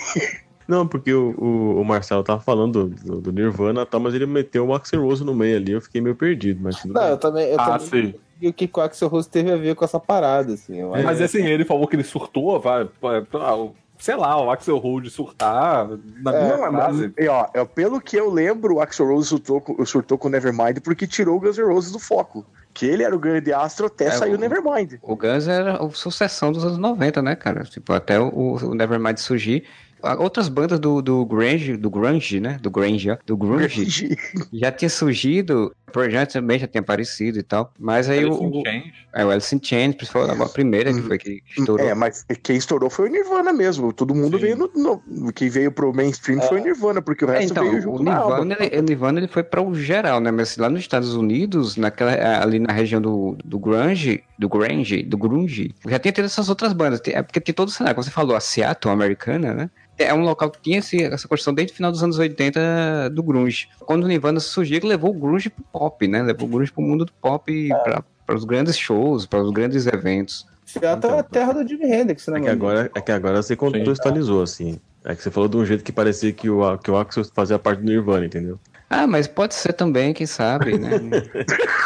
Não, porque o, o, o Marcelo tava falando do, do Nirvana, tá, mas ele meteu o Axel Rose no meio ali, eu fiquei meio perdido, mas tudo Não, eu bem. também. Eu Ah, também sim. E o que o Axel Rose teve a ver com essa parada, assim. eu. Mas assim, ele falou que ele surtou, vai, vai, ah, sei lá, o Axel Rose surtar na É, minha Não, frase. mas, e, ó, é, pelo que eu lembro, o Axl Rose surtou, com- surtou com o Nevermind porque tirou o Guns N' Roses do foco. Que ele era o grande astro até É, sair o o- Nevermind. O Guns era a sucessão dos anos 90, né, cara? Tipo, até o, o Nevermind surgir. Ah, Outras bandas do, do Grunge, do Grunge, né? Do Grunge, ó, do Grunge, já tinha surgido, o Project também já tinha aparecido e tal. Mas aí o, Alice in o, Chains. é, o Alice in Chains foi a primeira que foi que estourou. É, mas quem estourou foi o Nirvana mesmo. Todo mundo Sim. veio no, no- Quem veio pro mainstream foi o Nirvana, porque o É, resto então, veio o junto na Nirvana, aba. ele, o Nirvana ele foi para o geral, né? Mas lá nos Estados Unidos, naquela, ali na região do, do Grunge, do grunge, do grunge, já tinha tido essas outras bandas. É porque tem todo o cenário, como você falou, a Seattle americana, né? É um local que tinha esse, essa construção desde o final dos anos 80 do grunge. Quando o Nirvana surgiu, levou o grunge pro pop, né? Levou o grunge pro mundo do pop, é. para os grandes shows, para os grandes eventos. Seattle então, é a terra do Jimi Hendrix, né? É que, agora, é que agora você contextualizou, assim. É que você falou de um jeito que parecia que o, que o Axel fazia parte do Nirvana, entendeu? Ah, mas pode ser também, quem sabe, né?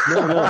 não, não.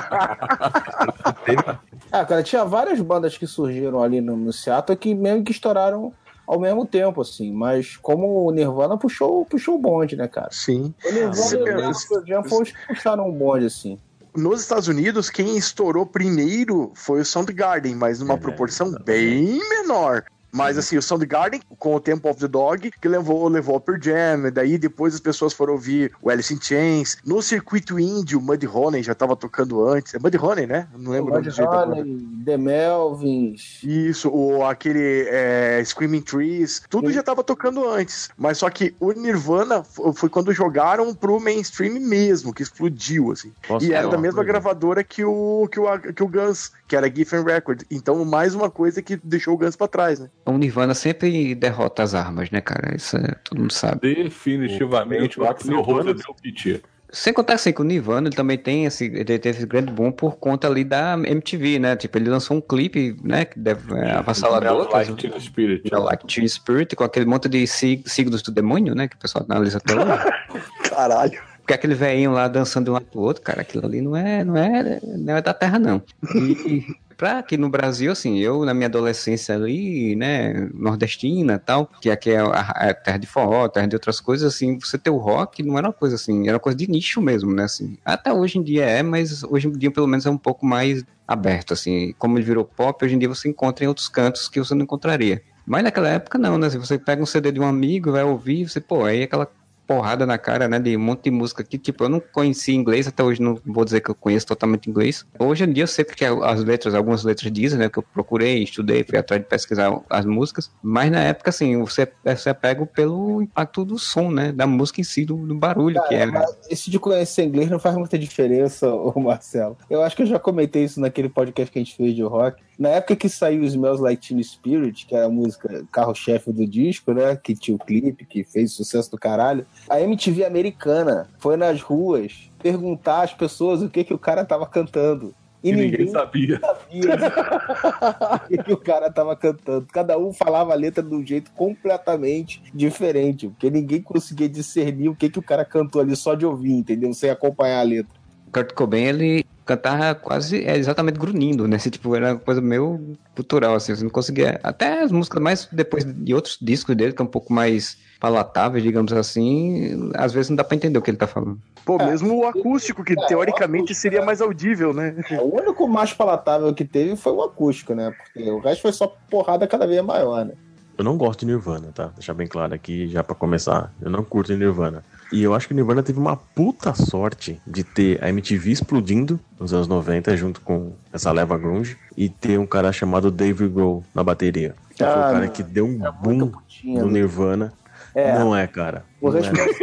ah, cara, tinha várias bandas que surgiram ali no, no Seattle que mesmo que estouraram ao mesmo tempo, assim. Mas como o Nirvana puxou, puxou o bonde, né, cara? Sim. O Nirvana e o foi os que puxaram o bonde, assim. Nos Estados Unidos, quem estourou primeiro foi o Soundgarden, mas numa é, proporção bem menor. Mas assim, o Soundgarden, com o Temple of the Dog, que levou, levou o Pearl Jam, daí depois as pessoas foram ouvir o Alice in Chains. No circuito índio, o Muddy Honey já tava tocando antes. É Muddy Honey, né? Não lembro o Muddy Honey, The Melvins. Isso, o, aquele é, Screaming Trees, tudo Sim. já tava tocando antes. Mas só que o Nirvana foi quando jogaram pro mainstream mesmo, que explodiu, assim. Nossa, e era da mesma gravadora que o, que o, que o Guns, que era Giffen Record. Então, mais uma coisa que deixou o Guns pra trás, né? O Nirvana sempre derrota as armas, né, cara? Isso é, todo mundo sabe. Definitivamente o Axel Rose deu piti. Sem contar assim que o Nirvana ele também tem esse, ele teve esse grande boom por conta ali da MTV, né? Tipo, ele lançou um clipe, né? Que deve é, avassalador. Like Teen Spirit. Like Teen Spirit, com aquele monte de signos do demônio, né? Que o pessoal analisa até hoje. Caralho. Porque aquele velhinho lá dançando de um lado pro outro, cara, aquilo ali não é, não é, não é da terra, não. E, aqui no Brasil, assim, eu na minha adolescência ali, né, nordestina tal, que aqui é a, a terra de forró, terra de outras coisas, assim, você ter o rock não era uma coisa assim, era uma coisa de nicho mesmo, né, assim. Até hoje em dia é, mas hoje em dia pelo menos é um pouco mais aberto, assim. Como ele virou pop, hoje em dia você encontra em outros cantos que você não encontraria. Mas naquela época não, né? Se você pega um CD de um amigo, vai ouvir, você, pô, aí aquela porrada na cara, né? De um monte de música que, tipo, eu não conheci inglês, até hoje não vou dizer que eu conheço totalmente inglês. Hoje em dia eu sei porque as letras, algumas letras dizem, né? Que eu procurei, estudei, fui atrás de pesquisar as músicas. Mas na época, assim, você, você é pego pelo impacto do som, né? Da música em si, do, do barulho Cara, que é. Né? Esse de conhecer inglês não faz muita diferença, ô Marcelo. Eu acho que eu já comentei isso naquele podcast que a gente fez de rock. Na época que saiu os Smells Like Teen Spirit, que era a música carro-chefe do disco, né? Que tinha o clipe, que fez sucesso do caralho a MTV americana foi nas ruas perguntar às pessoas o que, que o cara tava cantando. E, ninguém, ninguém, sabia, sabia o que, que o cara tava cantando. Cada um falava a letra de um jeito completamente diferente, porque ninguém conseguia discernir o que, que o cara cantou ali só de ouvir, entendeu? Sem acompanhar a letra. Kurt Cobain, ele cantava quase é, exatamente grunhindo, né? Assim, tipo, era uma coisa meio cultural, assim, você não conseguia. Até as músicas mais depois de outros discos dele, que é um pouco mais palatáveis, digamos assim, às vezes não dá pra entender o que ele tá falando. Pô, é, mesmo o acústico, que é, teoricamente acústico, seria mais audível, né? É, o único mais palatável que teve foi o acústico, né? Porque o resto foi só porrada cada vez maior, né? Eu não gosto de Nirvana, tá? Deixar bem claro aqui, já para começar. Eu não curto Nirvana. E eu acho que Nirvana teve uma puta sorte de ter a MTV explodindo nos anos 90, junto com essa leva grunge, e ter um cara chamado Dave Grohl na bateria. Que ah, foi o cara que deu um é boom no Nirvana. É. Não é, cara. O responsável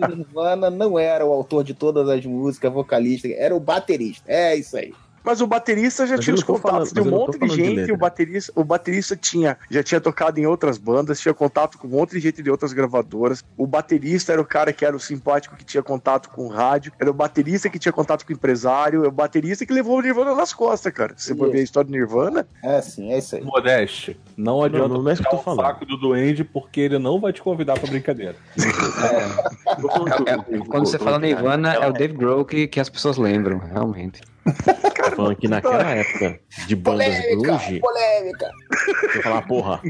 do Nirvana não era o autor de todas as músicas, vocalista, era o baterista. É isso aí. Mas o baterista já mas tinha os contatos falando, de um monte de gente, de o baterista, o baterista tinha, já tinha tocado em outras bandas, tinha contato com um monte de gente de outras gravadoras. O baterista era o cara que era o simpático que tinha contato com o rádio, era o baterista que tinha contato com o empresário, é o baterista que levou o Nirvana nas costas, cara. Se você for ver a história do Nirvana. É, sim, é isso aí. Modeste, não adianta não, não é que eu tô falando. o saco do Duende porque ele não vai te convidar pra brincadeira. É. é, quando você fala Nirvana, é o Dave Grohl que, que as pessoas lembram, realmente. Tô falando que naquela época de bandas polêmica, grunge. Polêmica! Você falar, porra.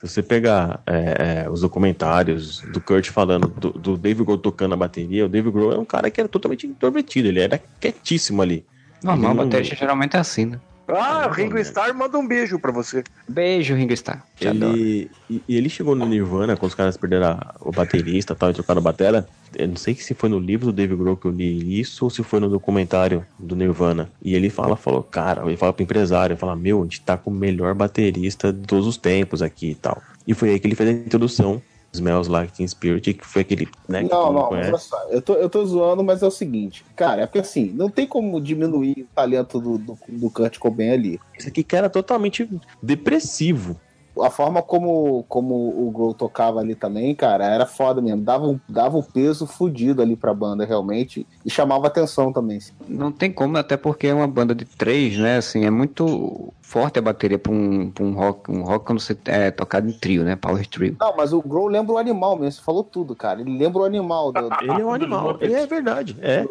Se você pegar é, é, os documentários do Kurt falando do, do Dave Grohl tocando a bateria, o Dave Grohl é um cara que era totalmente introvertido, ele era quietíssimo ali. Normal, não... baterista geralmente é assim, né? Ah, o Ringo Starr manda um beijo pra você. Beijo, Ringo Starr. Ele, e, e, ele chegou no Nirvana, quando os caras perderam a, o baterista tal, e trocaram a batera. Eu não sei se foi no livro do Dave Grohl que eu li isso ou se foi no documentário do Nirvana. E ele fala, falou, cara, ele fala pro empresário, fala, meu, a gente tá com o melhor baterista de todos os tempos aqui e tal. E foi aí que ele fez a introdução Smells Like Teen Spirit, que foi aquele, né, Não, não, olha só, eu tô, eu tô zoando, mas é o seguinte, cara, é porque assim, não tem como diminuir o talento do, do, do Kurt Cobain ali. Esse aqui era totalmente depressivo. A forma como, como o Grohl tocava ali também, cara, era foda mesmo. Dava um, dava um peso fudido ali pra banda, realmente, e chamava atenção também. Não tem como, até porque é uma banda de três, né? Assim, é muito forte a bateria pra um, pra um rock, um rock quando você é tocado em trio, né? Power trio. Não, mas o Grohl lembra o animal mesmo, você falou tudo, cara. Ele lembra o animal do, do- Ele é um animal. Ele é verdade. É.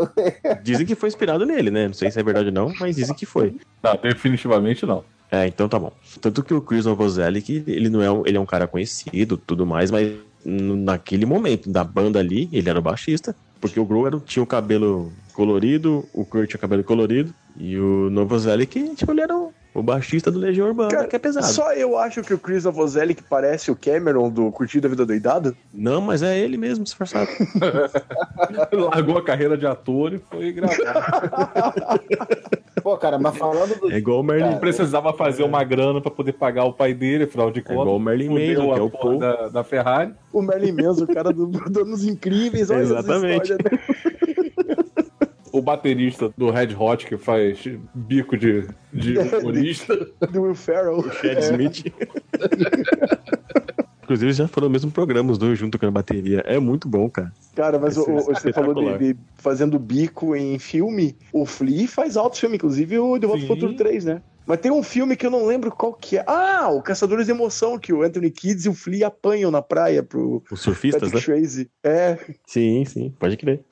Dizem que foi inspirado nele, né? Não sei se é verdade ou não, mas dizem que foi. Não, definitivamente não. É, então tá bom. Tanto que o Chris Novoselic, ele não é um, ele é um cara conhecido, tudo mais, mas naquele momento da banda ali, ele era o baixista, porque o Grohl era- tinha o cabelo colorido, o Kurt tinha o cabelo colorido, e o Novoselic, tipo, ele era o, o baixista do Legião Urbana, Cara, que é pesado. Só eu acho que o Chris Novoselic parece o Cameron do Curtido a Vida Doidada. Não, mas é ele mesmo, disfarçado. Largou a carreira de ator e foi gravar. Pô, cara, mas falando do. É igual o Merlin, Precisava fazer uma grana pra poder pagar o pai dele, afinal de é contas. igual o Merlin Manson, que é o Paul. da, da Ferrari. O Merlin Manson, o cara do Donos Incríveis. Olha essa Exatamente. história, né? O baterista do Red Hot, que faz bico de, de humorista. Do Will Ferrell. Chad Smith. Inclusive, já foram mesmo programa, os dois junto com a bateria. É muito bom, cara. Cara, mas o- você falou de, de fazendo bico em filme. O Flea faz alto filme, inclusive o De Volta. Futuro 3, né? Mas tem um filme que eu não lembro qual que é. Ah, o Caçadores de Emoção, que o Anthony Kidd e o Flea apanham na praia pro Os surfistas, né? Patrick Swayze. É, Sim, sim, pode crer.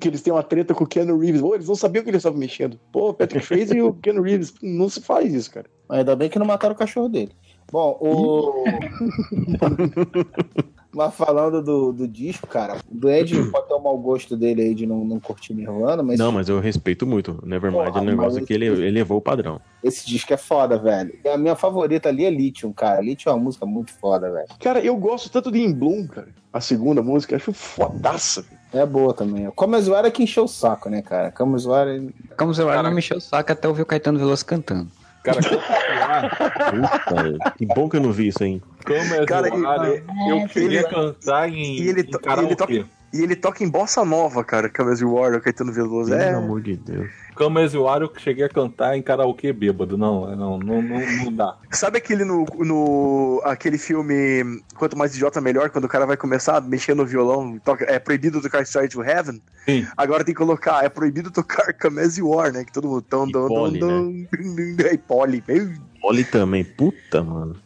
que eles têm uma treta com o Keanu Reeves. Pô, eles não sabiam que eles estavam mexendo. Pô, o Patrick Swayze e o Keanu Reeves. Não se faz isso, cara. Ainda bem que não mataram o cachorro dele. Bom, o. Mas falando do, do disco, cara, o Duende pode ter o mau gosto dele aí de não, não curtir Nirvana, mas Não, mas eu respeito muito. O Nevermind é um negócio que ele elevou o padrão. esse disco é foda, velho. E a minha favorita ali é Lithium, cara. Lithium é uma música muito foda, velho. Cara, eu gosto tanto de In Bloom, cara. A segunda música, acho fodaça. É boa também. Como é que encheu o saco, né, cara? Como Como você vai, não me encheu o saco até ouvir o Caetano Veloso cantando. Cara, Puta, que bom que eu não vi isso aí. é Cara, zoada. e- Eu queria ele- cantar em, e ele em ele toca- E ele toca em bossa nova, cara, Camas War, o Caetano Veloso. Pelo É, amor de Deus. Camas e eu cheguei a cantar em karaokê bêbado. Não, não, não, não, não dá. Sabe aquele no, no aquele filme Quanto Mais Idiota Melhor, quando o cara vai começar a mexer no violão, toca, é proibido tocar Straight to Heaven? Sim. Agora tem que colocar, é proibido tocar Camese War, né? Que todo mundo. Tão, E tão, tão, Polly, tão, É, e Polly. Meu, Oli também, puta, mano.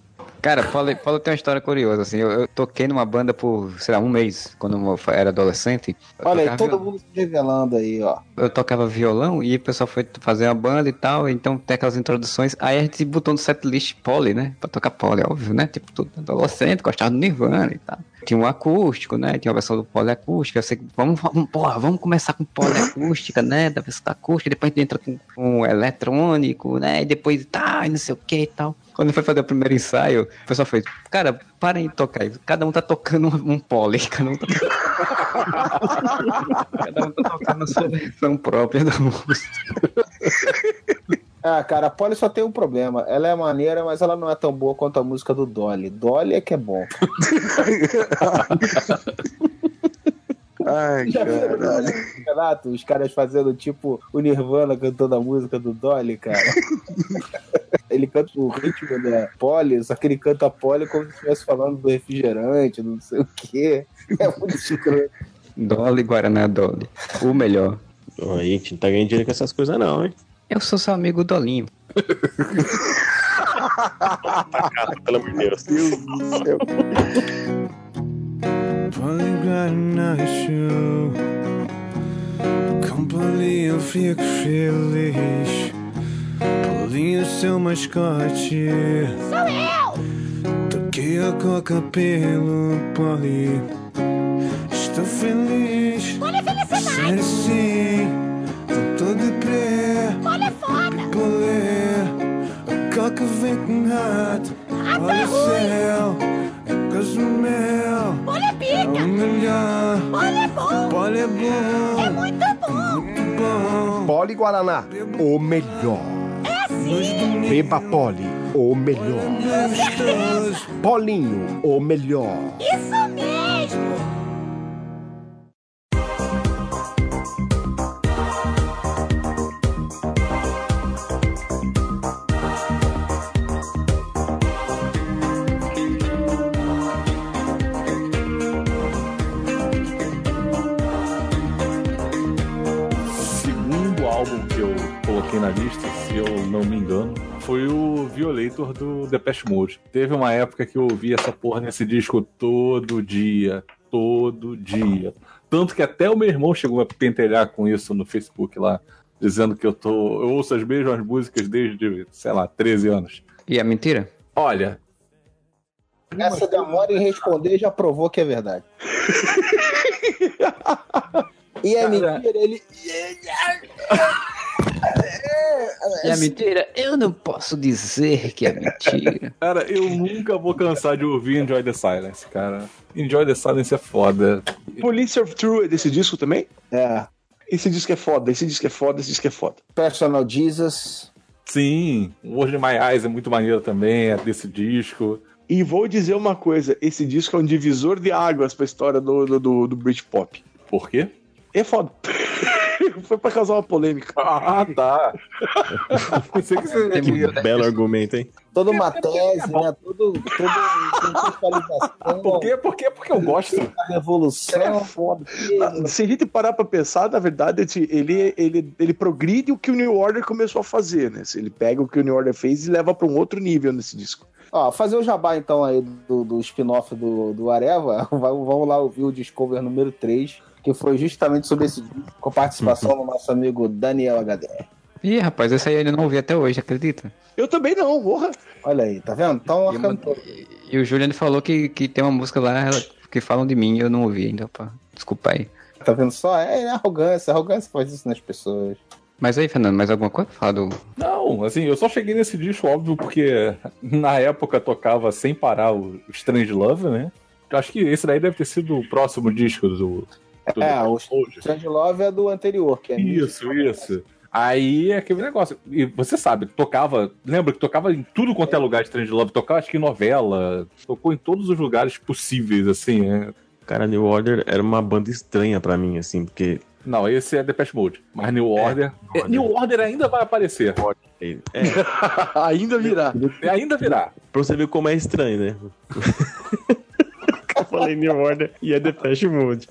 Cara, Paulo, Paulo tem uma história curiosa, assim, eu, eu toquei numa banda por, sei lá, um mês, quando eu era adolescente. Eu Olha aí, todo mundo se revelando aí, ó. eu tocava violão e o pessoal foi fazer uma banda e tal, então tem aquelas introduções. Aí a gente botou no setlist Poly, né? Pra tocar Poly, óbvio, né? Tipo, tudo adolescente, gostava do Nirvana e tal. Tinha um acústico, né? Tinha uma versão do Poly acústica. Eu sei que vamos, vamos, porra, vamos começar com Poly acústica, né? Da versão da acústica, depois entra com, com eletrônico, né? E depois tá, não sei o que e tal. Quando foi fazer o primeiro ensaio, o pessoal fez, cara, parem de tocar. Cada um tá tocando um, um Poly, cada um tá Cada um tá tocando a sua versão própria da música. Ah, cara, a Polly só tem um problema. Ela é maneira, mas ela não é tão boa quanto a música do Dolly. Dolly é que é bom. ai, Já viu caralho. no campeonato os caras fazendo tipo o Nirvana cantando a música do Dolly, cara? ele canta o ritmo da Polly, só que ele canta a Polly como se estivesse falando do refrigerante, não sei o quê. É muito escroto. Dolly Guaraná Dolly. O melhor. Aí, a gente não tá ganhando dinheiro com essas coisas, não, hein? Eu sou seu amigo Dolinho. Pelo amor de Deus. Deus do céu. Companhia fico feliz Polinho seu mascote Sou eu! Toquei a coca pelo poli Estou feliz Olha a felicidade! Sério sim Tô todo deprê Olha foda! Polê A coca vem com rato Olha o céu É cozumel Olha É pica! o melhor Olha bom! Pole é bom É muito bom! Muito bom Poli Guaraná, o melhor. Beba Poli, o melhor. Gostoso Polinho, o melhor. Isso na lista, se eu não me engano, foi o Violator do Depeche Mode. Teve uma época que eu ouvi essa porra nesse disco todo dia, todo dia. Tanto que até o meu irmão chegou a pentelhar com isso no Facebook lá, dizendo que eu tô. Eu ouço as mesmas músicas desde, sei lá, 13 anos. E é mentira? Olha, Essa demora em responder já provou que é verdade. E é Cara. mentira, ele. E é mentira? Eu não posso dizer que é mentira. cara, eu nunca vou cansar de ouvir Enjoy the Silence, cara. Enjoy the Silence é foda. Police of True é desse disco também? É. Esse disco é foda, esse disco é foda, esse disco é foda. Personal Jesus. Sim, World in My Eyes é muito maneiro também, é desse disco. E vou dizer uma coisa: esse disco é um divisor de águas pra história do, do, do, do Britpop. Por quê? É foda. Foi pra causar uma polêmica. Ah, tá. Pensei que você muito- Belo argumento, hein? Toda uma tese, né? Todo, todo contextualização. Por quê? Por quê? Porque eu gosto. A revolução. É foda. Se a gente parar pra pensar, na verdade, assim, ele, ele, ele progride o que o New Order começou a fazer, né? Ele pega o que o New Order fez e leva pra um outro nível nesse disco. Ó, fazer o jabá então aí do, do spin-off do, do Areva. Vamos vamos lá ouvir o Discover número 3, que foi justamente sobre esse disco, com a participação do nosso amigo Daniel HDR. Ih, rapaz, esse aí eu ainda não ouvi até hoje, acredita? Eu também não, porra. Olha aí, tá vendo? Então, E, a uma- cantora. e o Juliano falou que, que tem uma música lá que falam de mim e eu não ouvi ainda, pá. Desculpa aí. Tá vendo só? É arrogância, arrogância faz isso nas pessoas. Mas aí, Fernando, mais alguma coisa? Fala do. Não, assim, eu só cheguei nesse disco, óbvio, porque na época tocava sem parar o Strange Love, né? Eu acho que esse daí deve ter sido o próximo disco do. É, o. Strange Love é do anterior, que é Isso, isso. Aí é aquele negócio. E você sabe, tocava. Lembra que tocava em tudo quanto é lugar de Strange Love? Tocava acho que em novela. Tocou em todos os lugares possíveis, assim. né? Cara, New Order era uma banda estranha pra mim, assim, porque. Não, esse é Depeche Mode. Mas New Order. É, New Order ainda vai aparecer. É, Ainda virá. Ainda virá. pra você ver como é estranho, né? Eu falei New Order e é Depeche Mode.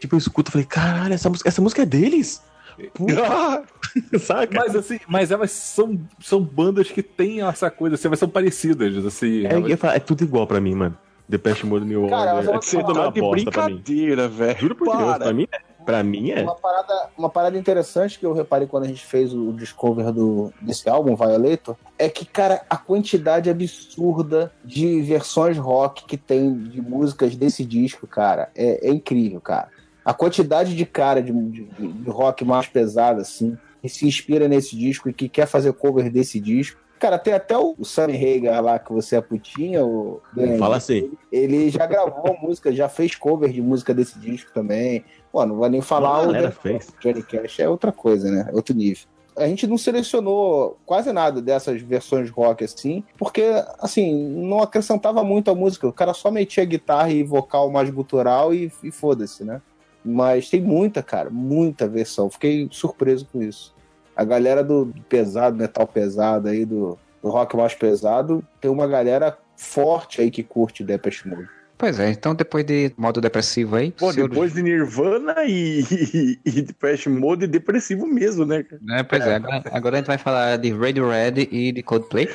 tipo, eu escuto e falei, caralho, essa música, essa música é deles? Saca? Mas assim, mas elas são, são bandas que têm essa coisa, assim, elas são parecidas, assim. É, elas- falo, é tudo igual pra mim, mano. Depeche Mode New Cara, Order. eu É tudo falar uma de bosta pra mim. brincadeira, velho. Juro por Deus, Para. pra mim, é. Pra mim é. Uma parada, uma parada interessante que eu reparei quando a gente fez o discover do, desse álbum, Violator, é que, cara, a quantidade absurda de versões rock que tem de músicas desse disco, cara, é, é incrível, cara. A quantidade de cara de, de- de rock mais pesada, assim, que se inspira nesse disco e que quer fazer cover desse disco. Cara, tem até o Sammy Hagar lá, que você é putinha, o Fala assim. ele já gravou música, já fez cover de música desse disco também. Pô, não vou nem falar o fez. Johnny Cash é outra coisa, né? Outro nível. A gente não selecionou quase nada dessas versões rock assim, porque assim, não acrescentava muito a música. O cara só metia guitarra e vocal mais gutural e, e foda-se, né? Mas tem muita, cara, muita versão. Fiquei surpreso com isso. A galera do, do pesado, metal pesado aí, do, do rock mais pesado, tem uma galera forte aí que curte Depeche Mode. Pois é, então depois de modo depressivo aí. Pô, depois de Nirvana e, e, e Depeche Mode, depressivo mesmo, né? cara? né, pois é, agora, agora a gente vai falar de Radiohead e de Coldplay.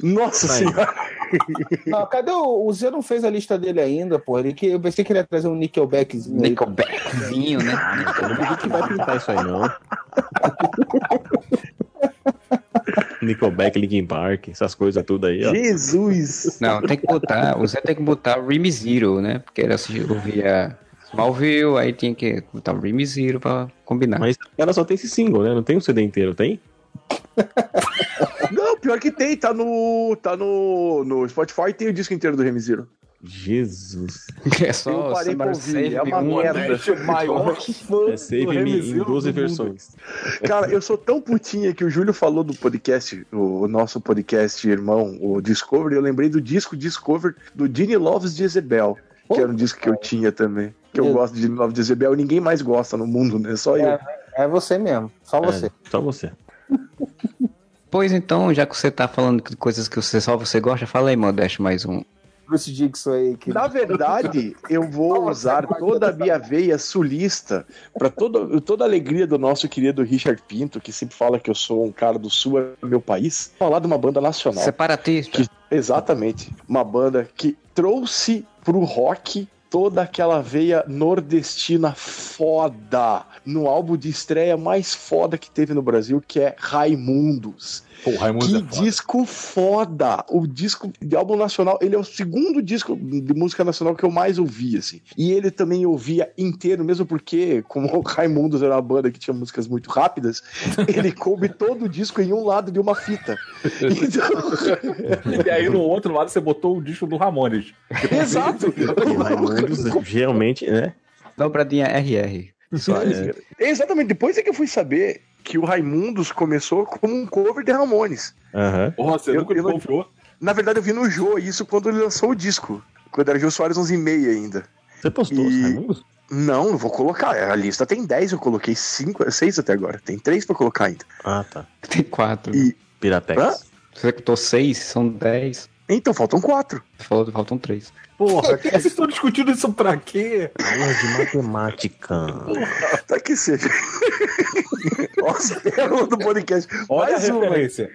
Nossa senhora. Não, cadê o, o Zé não fez a lista dele ainda, pô? Ele que, eu pensei que ele ia trazer um Nickelbackzinho aí. Nickelbackzinho, né? Eu não que vai pintar isso aí, não. Nickelback, Linkin Park, essas coisas tudo aí, ó. Jesus. Não, tem que botar. O Zé tem que botar Rim Zero, né? Porque era assim, eu via Smallville, aí tinha que botar Rim Zero pra combinar. Mas ela só tem esse single, né? Não tem o CD inteiro, tem? Não, pior que tem, tá no. Tá no. No Spotify tem o disco inteiro do Remizero. Jesus. É só Eu parei pra ouvir, é uma Me, merda. né? Modeste, maior fã É Save do Me em Remezilo 12 do mundo. versões. Cara, eu sou tão putinha que o Júlio falou do podcast, o, o nosso podcast irmão, o Discovery, eu lembrei do disco Discover do Gene Loves Jezebel, que era um disco que eu tinha também. Que eu gosto de Gene Loves Jezebel e ninguém mais gosta no mundo, né? Só eu. É, é você mesmo, só você. É, só você. Pois então, já que você tá falando de coisas que você, só você gosta, fala aí, Modeste, mais um. Bruce Dixon aí. Que... Na verdade, eu vou usar toda a minha veia sulista para toda, toda a alegria do nosso querido Richard Pinto, que sempre fala que eu sou um cara do sul, é meu país, falar de uma banda nacional. Separatista. Que- exatamente. Uma banda que trouxe pro rock toda aquela veia nordestina foda no álbum de estreia mais foda que teve no Brasil, que é Raimundos. Pô, Raimundo Que é foda. disco foda! O disco de álbum nacional, ele é o segundo disco de música nacional que eu mais ouvi, assim. E ele também ouvia inteiro, mesmo porque, como o Raimundos era uma banda que tinha músicas muito rápidas, ele coube todo o disco em um lado de uma fita. Então, E aí no outro lado você botou o disco do Ramones. exato! E Raimundos, geralmente, né? Dobradinha RR. Soares. Exatamente, depois é que eu fui saber que o Raimundos começou como um cover de Ramones. Aham. Porra, você Eu- nunca eu não- confiou? Na verdade, eu vi no Jô isso quando ele lançou o disco. Quando era Jô Soares 11 e meia ainda. Você postou os E- Raimundos? Não, eu vou colocar. A lista tem 10, eu coloquei 5, 6 até agora. Tem 3 pra colocar ainda. Ah, tá. Tem quatro. E- Piratex. Hã? Você executou seis, são dez. Então, faltam 4. Falou, faltam três. Porra, vocês estão discutindo isso pra quê? Aula de matemática. Tá que seja. Nossa, é o do podcast. Olha Mais a uma. referência.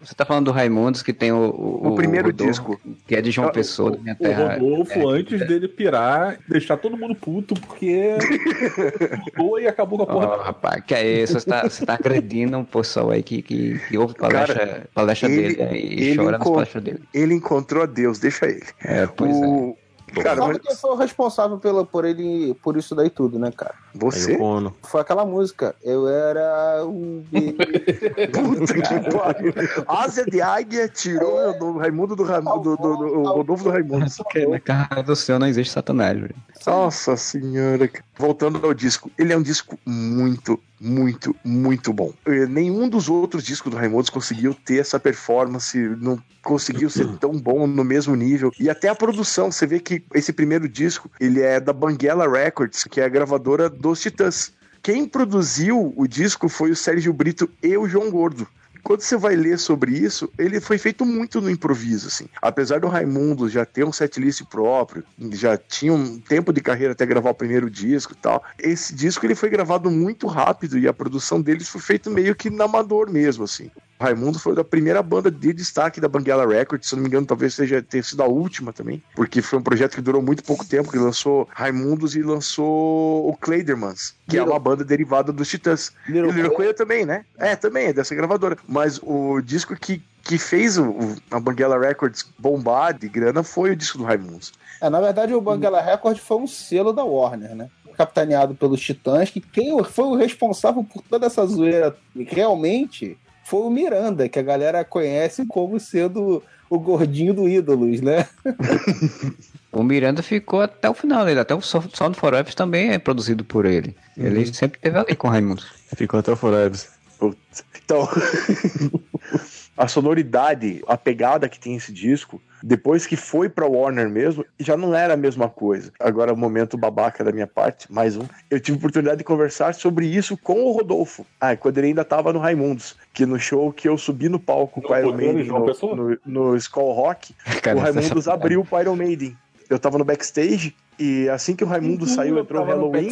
Você tá falando do Raimundos, que tem o... O primeiro Rodolfo, disco. Que é de João Ah, Pessoa, da minha O terra. Rodolfo, É. antes dele pirar, deixar todo mundo puto, porque foi e acabou com a porra. Ó, rapaz, que é isso? Você tá, você tá agredindo um pessoal aí que, que, que ouve palestra, palestra ele- dele né, e chora nas palestras dele. Ele encontrou a Deus, deixa ele. É, pois é. Cara, Sabe mas quem foi o responsável pela, por ele, por isso daí tudo, né, cara? Você? Foi aquela música. Eu era um. Puta que pariu. Asa de águia tirou o do Raimundo do, Ram... do, do, do, do Rodolfo do Raimundo. Porque na cara do céu não existe satanás, velho. Nossa senhora. Voltando ao disco, ele é um disco muito, muito, muito bom. Eh, Nenhum dos outros discos do Raimundos conseguiu ter essa performance, não conseguiu ser tão bom no mesmo nível. E até a produção, você vê que esse primeiro disco, ele é da Banguela Records, que é a gravadora dos Titãs. Quem produziu o disco foi o Sérgio Brito e o João Gordo. Quando você vai ler sobre isso, ele foi feito muito no improviso, assim. Apesar do Raimundo já ter um setlist próprio, já tinha um tempo de carreira até gravar o primeiro disco e tal, esse disco ele foi gravado muito rápido e a produção deles foi feita meio que na amador mesmo, assim. Raimundo foi da primeira banda de destaque da Banguela Records, se não me engano, talvez seja tenha sido a última também, porque foi um projeto que durou muito pouco tempo, que lançou Raimundos e lançou o Claydermans, que é Little- uma banda derivada dos Titãs. Little E o Little. Quail também, né? É, também, é dessa gravadora. Mas o disco que, que fez o, a Banguela Records bombar de grana foi o disco do Raimundos. É, na verdade, o Banguela Record foi um selo da Warner, né? Capitaneado pelos Titãs, que quem foi o responsável por toda essa zoeira realmente foi o Miranda, que a galera conhece como sendo o gordinho do Ídolos, né? O Miranda ficou até o final dele, até o So- Sound for Apps também é produzido por ele. Ele sempre esteve ali com o Raimundo. Ficou até o Forever. Putz. Então, a sonoridade, a pegada que tem esse disco, depois que foi pra Warner mesmo, já não era a mesma coisa. Agora, o momento babaca da minha parte, mais um. Eu tive a oportunidade de conversar sobre isso com o Rodolfo. Ah, quando ele ainda tava no Raimundos, que no show que eu subi no palco No com o Iron Maiden no, no, no Skull Rock, Cara, o Raimundos essa- abriu pro Iron Maiden. Eu tava no backstage e assim que o Raimundo saiu, entrou o Halloween.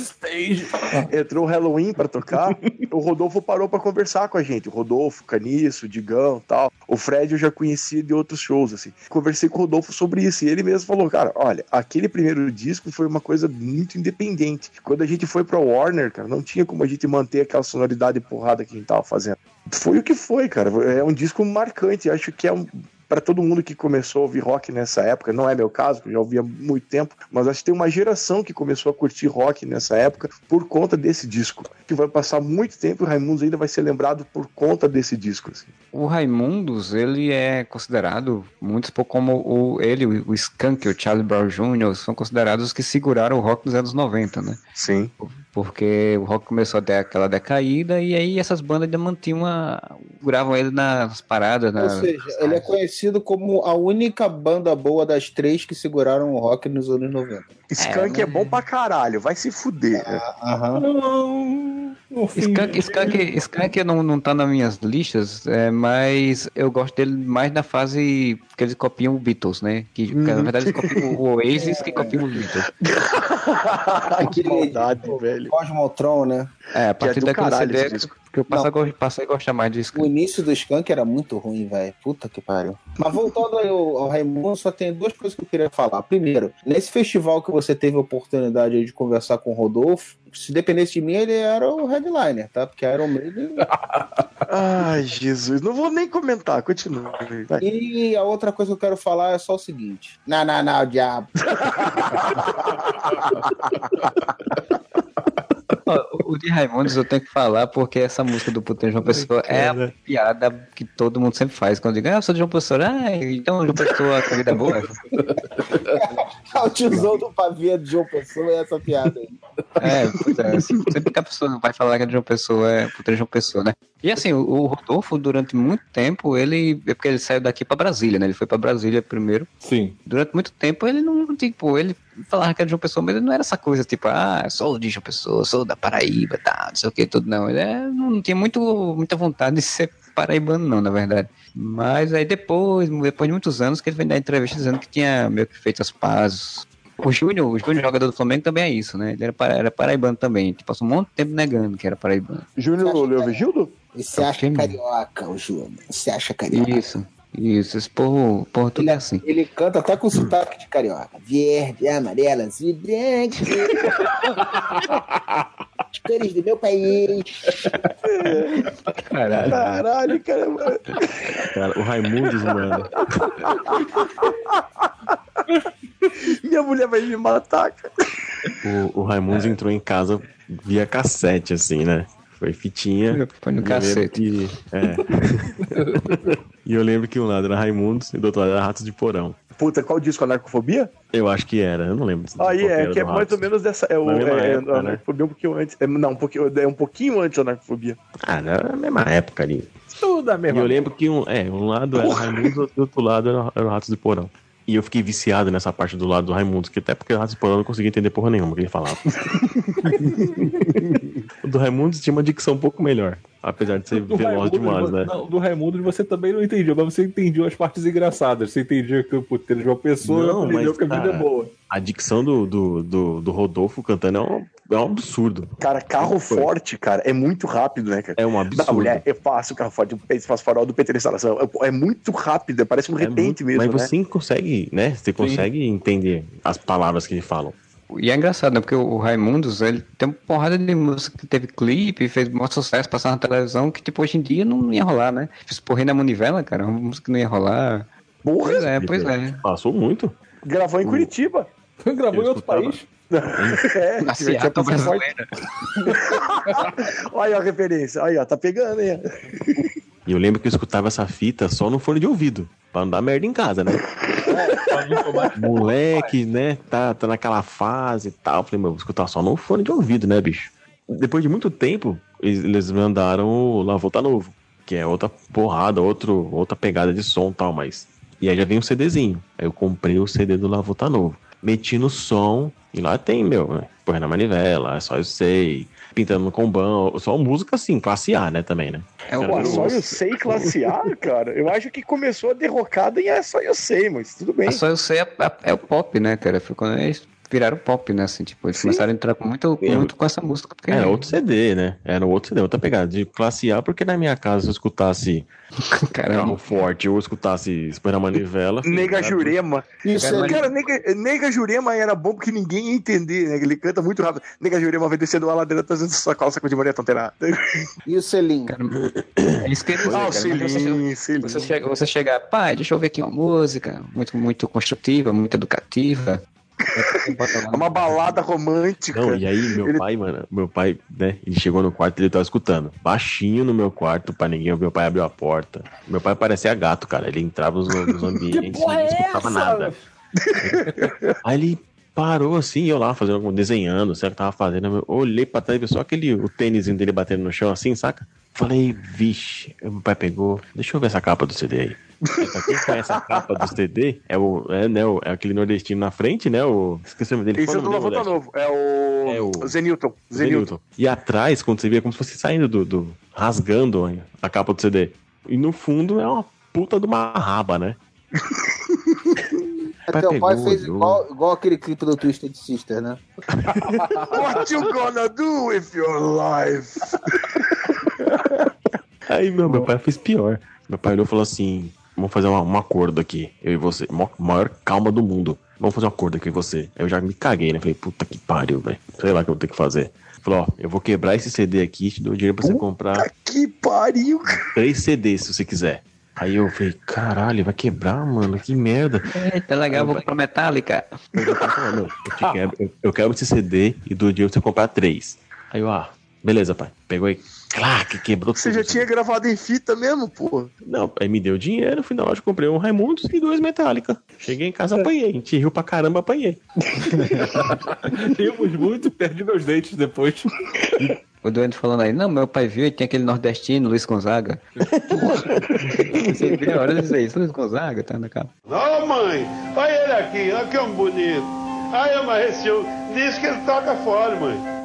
Entrou o Halloween pra tocar. o Rodolfo parou pra conversar com a gente. O Rodolfo, Caniço, Digão tal. O Fred eu já conhecia de outros shows, assim. Conversei com o Rodolfo sobre isso. E ele mesmo falou: Cara, olha, aquele primeiro disco foi uma coisa muito independente. Quando a gente foi pra Warner, cara, não tinha como a gente manter aquela sonoridade porrada que a gente tava fazendo. Foi o que foi, cara. É um disco marcante. Acho que é um. Pra todo mundo que começou a ouvir rock nessa época, não é meu caso, porque eu já ouvia há muito tempo, mas acho que tem uma geração que começou a curtir rock nessa época por conta desse disco. Que vai passar muito tempo e o Raimundos ainda vai ser lembrado por conta desse disco. assim. O Raimundos, ele é considerado, muitos pouco como o, ele, o Skank, o Charlie Brown Jr., são considerados os que seguraram o rock nos anos 90, né? Sim. Porque o rock começou a ter aquela decaída e aí essas bandas ainda mantinham a... seguravam ele nas paradas, Ou na... seja, ele é conhecido como a única banda boa das três que seguraram o rock nos anos 90. Skank é, né? bom pra caralho, vai se fuder. Aham. No fim, Skunk, Skunk, Skunk não, não tá nas minhas listas, é, mas eu gosto dele mais na fase que eles copiam o Beatles, né? Que, que, na verdade eles copiam o Oasis que copiam os Beatles. que maldade, velho. Cosmotron, né? É, a é partir daquele caralho CD disco. que eu passei a, go- passei a gostar mais de O início do Skunk era muito ruim, velho. Puta que pariu. Mas voltando aí ao, ao Raimundo, só tem duas coisas que eu queria falar. Primeiro, nesse festival que você teve a oportunidade aí de conversar com o Rodolfo, se dependesse de mim, ele era o headliner, tá? Porque Iron Maiden. Ai, Jesus. Não vou nem comentar. Continua. Vai. E a outra coisa que eu quero falar é só o seguinte: Não, não, não, diabo. Ó, O de Raimundos eu tenho que falar porque essa música do Puteiro João Pessoa é a piada que todo mundo sempre faz. Quando diga, ah, eu sou de João Pessoa, ah, então João Pessoa, a vida é boa. o tiozão do pavia de João Pessoa é essa piada aí. É, pois é. Sempre que a pessoa vai falar que é de João Pessoa, é Puteiro João Pessoa, né? E assim, o, o Rodolfo, durante muito tempo, ele. É porque ele saiu daqui pra Brasília, né? Ele foi pra Brasília primeiro. Sim. Durante muito tempo ele não, tipo, ele falava que era de João Pessoa, mas ele não era essa coisa, tipo, ah, sou de João Pessoa, sou da Paraíba, tá, não sei o que, tudo, não. Ele é- não tinha muito, muita vontade de ser paraibano, não, na verdade. Mas aí depois, depois de muitos anos, que ele vem dar entrevista dizendo que tinha meio que feito as pazes. O Júnior, o Júnior, jogador do Flamengo, também é isso, né? Ele era, para- era paraibano também. Tipo, passou um monte de tempo negando que era paraibano. Júnior Leovigildo? Você acha Quem? carioca, o Júnior? Você acha carioca? Isso, isso. Esse porro, porra, tudo é assim. Ele canta até com sotaque de carioca. Verde, amarelas e branco. As cores do meu país. Caralho. Caralho, cara. Cara, o Raimundos, mano. Minha mulher vai me matar, cara. O, o Raimundos entrou em casa via cassete, assim, né? Foi fitinha. Foi no E cacete. que- é. e eu lembro que um lado era Raimundos e do outro lado era Ratos de Porão. Puta, qual disco? Anarcofobia? Eu acho que era, eu não lembro. Aí qual é, que é mais Ratos. ou menos dessa. É, o, Na mesma é, época, a né? anarcofobia um pouquinho antes. É, não, um pouquinho, é um pouquinho antes da anarcofobia. Ah, era a mesma época ali. Tudo da E mesma. eu lembro que um, é, um lado era Raimundos, do outro lado era, era o Ratos de Porão. E eu fiquei viciado nessa parte do lado do Raimundos, que até porque o Ratos de Porão eu não conseguia entender porra nenhuma que ele falava. o do Raimundos tinha uma dicção um pouco melhor, apesar de ser Do veloz Raimundo, demais, né? Não, do Raimundo você também não entendia, mas você entendia as partes engraçadas. Você entendia que o puteiro de uma pessoa Não, aprendeu mas, que a vida cara, é boa. A dicção do, do, do, do Rodolfo cantando é um, é um absurdo. Cara, carro forte, cara, é muito rápido, né, cara? É um Da absurdo. mulher, eu faço carro forte, eu faço farol do PT instalação. É, é muito rápido, parece um É repente muito- mesmo, Mas né? você consegue, né? Você consegue entender as palavras que eles falam. E é engraçado, né? Porque o Raimundos, ele tem uma porrada de música que teve clipe, fez maior sucesso, passar na televisão, que tipo, hoje em dia não ia rolar, né? Fiz porrinho na Manivela, cara, uma música que não ia rolar. Porra, Pois é, pois é. Passou muito. gravou em Curitiba. Gravou em outro escutava. país. É, Na forte. brasileira. Olha a referência, aí ó, tá pegando, hein? E eu lembro que eu escutava essa fita só no fone de ouvido. Pra não dar merda em casa, né? Moleque, né? Tá, tá naquela fase e tal. Falei, meu, vou escutar só no fone de ouvido, né, bicho? Depois de muito tempo, eles mandaram o Lavô Tá Novo. Que é outra porrada, outro, outra pegada de som e tal, mas. E aí já vem um CDzinho. Aí eu comprei o CD do Lavô Tá Novo. Meti no som, e lá tem, meu, né? Porra na manivela, é só eu sei. Pintando no combão, só música assim, classe A, né, também, né? É o, Cara, só eu sei classe A, cara. Eu acho que começou a derrocada e é só eu sei, mas tudo bem. a só eu sei é, é- é o pop, né, cara? Foi quando eles viraram pop, né? Assim, tipo, eles Sim. começaram a entrar com muito, com É. muito com essa música. Porque Era outro CD, né? Era outro CD, outra pegada. De classe A, porque na minha casa, se eu escutasse Caramba. Forte ou eu escutasse na Manivela. filho, Nega era- Jurema. Isso Cara, é Cara, nega, nega Jurema era bom porque ninguém ia entender, né? Ele canta muito rápido. Nega Jurema vai descendo a ladeira trazendo sua calça com de mulher tonteira. E o selim? Cara, é isso que eu Ah, cara. o Imagina você- selinho. Você chega, você chega, pai, deixa eu ver aqui uma música muito, muito construtiva, muito educativa. É uma balada romântica. Não, e aí meu Ele- pai, mano, meu pai, né, ele chegou no quarto e ele tava escutando. Baixinho no meu quarto, pra ninguém, meu pai abriu a porta. Meu pai parecia gato, cara, ele entrava nos, nos ambientes e não escutava nada. Aí ele parou assim, eu lá fazendo, algum- desenhando, sei o que tava fazendo. Eu olhei pra trás e vi só aquele, o tênisinho dele batendo no chão assim, saca? Falei, vixe, meu pai pegou, deixa eu ver essa capa do CD aí. É, pra quem conhece a capa do CD, é, o, é, né, o- é aquele nordestino na frente, né? O, esqueci o nome dele. Esse é do dele, Novo. É o. É o- Zenilton. Zenilton. Zenilton. E atrás, quando você vê, é como se fosse saindo do, do- rasgando a capa do CD. E no fundo é uma puta de uma raba, né? É, Pai teu pai fez igual, igual aquele clipe do Twisted Sister, né? What you gonna do with your life? Aí meu, meu pai fez pior. Meu pai olhou e falou assim: Vamos fazer uma- um acordo aqui, eu e você. Mo- Maior calma do mundo. Vamos fazer um acordo aqui com você. Aí eu já me caguei, né? Falei, puta que pariu, velho. Sei lá o que eu vou ter que fazer. Falou, ó, eu vou quebrar esse CD aqui e te dou dinheiro pra você comprar Que pariu, cara. três CDs se você quiser. Aí eu falei, caralho, vai quebrar, mano, que merda. Eita, legal, vou comprar Metallica. Não, eu, te quebro, eu, eu quebro esse CD e dou dinheiro pra você comprar três. Aí eu, ah, beleza, pai. Pegou aí, clac, quebrou Você tudo. já tinha gravado em fita mesmo, pô? Não, aí me deu dinheiro, fui na loja, comprei um Raimundos e dois Metallica. Cheguei em casa, apanhei. A gente riu pra caramba, apanhei. Rimos muito e perdi meus dentes depois. O doente falando aí, não, meu pai viu e tem aquele nordestino, Luiz Gonzaga. Você viu a hora de dizer isso, Luiz Gonzaga, tá na capa. Ô mãe, olha ele aqui, olha que homem bonito. Aí, mas esse diz que ele toca fora, mãe.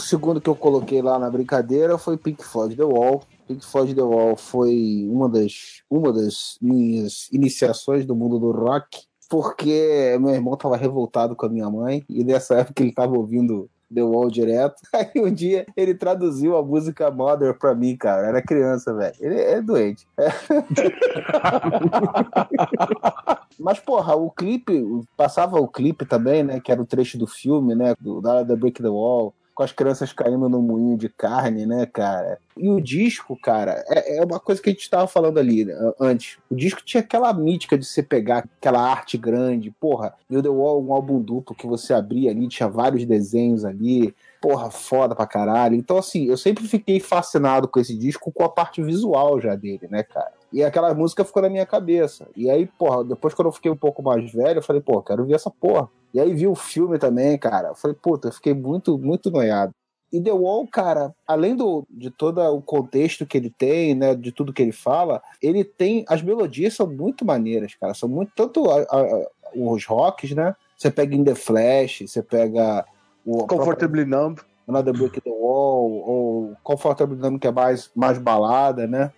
O segundo que eu coloquei lá na brincadeira foi Pink Floyd The Wall. Pink Floyd The Wall foi uma das, uma das minhas iniciações do mundo do rock, porque meu irmão estava revoltado com a minha mãe e nessa época ele estava ouvindo The Wall direto. Aí um dia ele traduziu a música Mother pra mim, cara. Era criança, velho. Ele é doente. Mas, porra, o clipe, passava o clipe também, né? Que era o trecho do filme, né? Do da The Break the Wall, com as crianças caindo no moinho de carne, né, cara? E o disco, cara, é, é uma coisa que a gente tava falando ali né, antes. O disco tinha aquela mítica de você pegar aquela arte grande, porra. O The Wall, um álbum duplo que você abria ali, tinha vários desenhos ali. Porra, foda pra caralho. Então, assim, eu sempre fiquei fascinado com esse disco, com a parte visual já dele, né, cara? E aquela música ficou na minha cabeça. E aí, porra, depois quando eu fiquei um pouco mais velho, eu falei, pô, quero ver essa porra. E aí vi o filme também, cara. Eu falei, puta, eu fiquei muito, muito noiado. E The Wall, cara, além do, de todo o contexto que ele tem, né, de tudo que ele fala, ele tem. As melodias são muito maneiras, cara. São muito. Tanto a- a- os rocks, né? Você pega In The Flash, você pega o. Comfortably Numb. Another Brick the Wall, ou Comfortably Numb, que é mais, mais balada, né?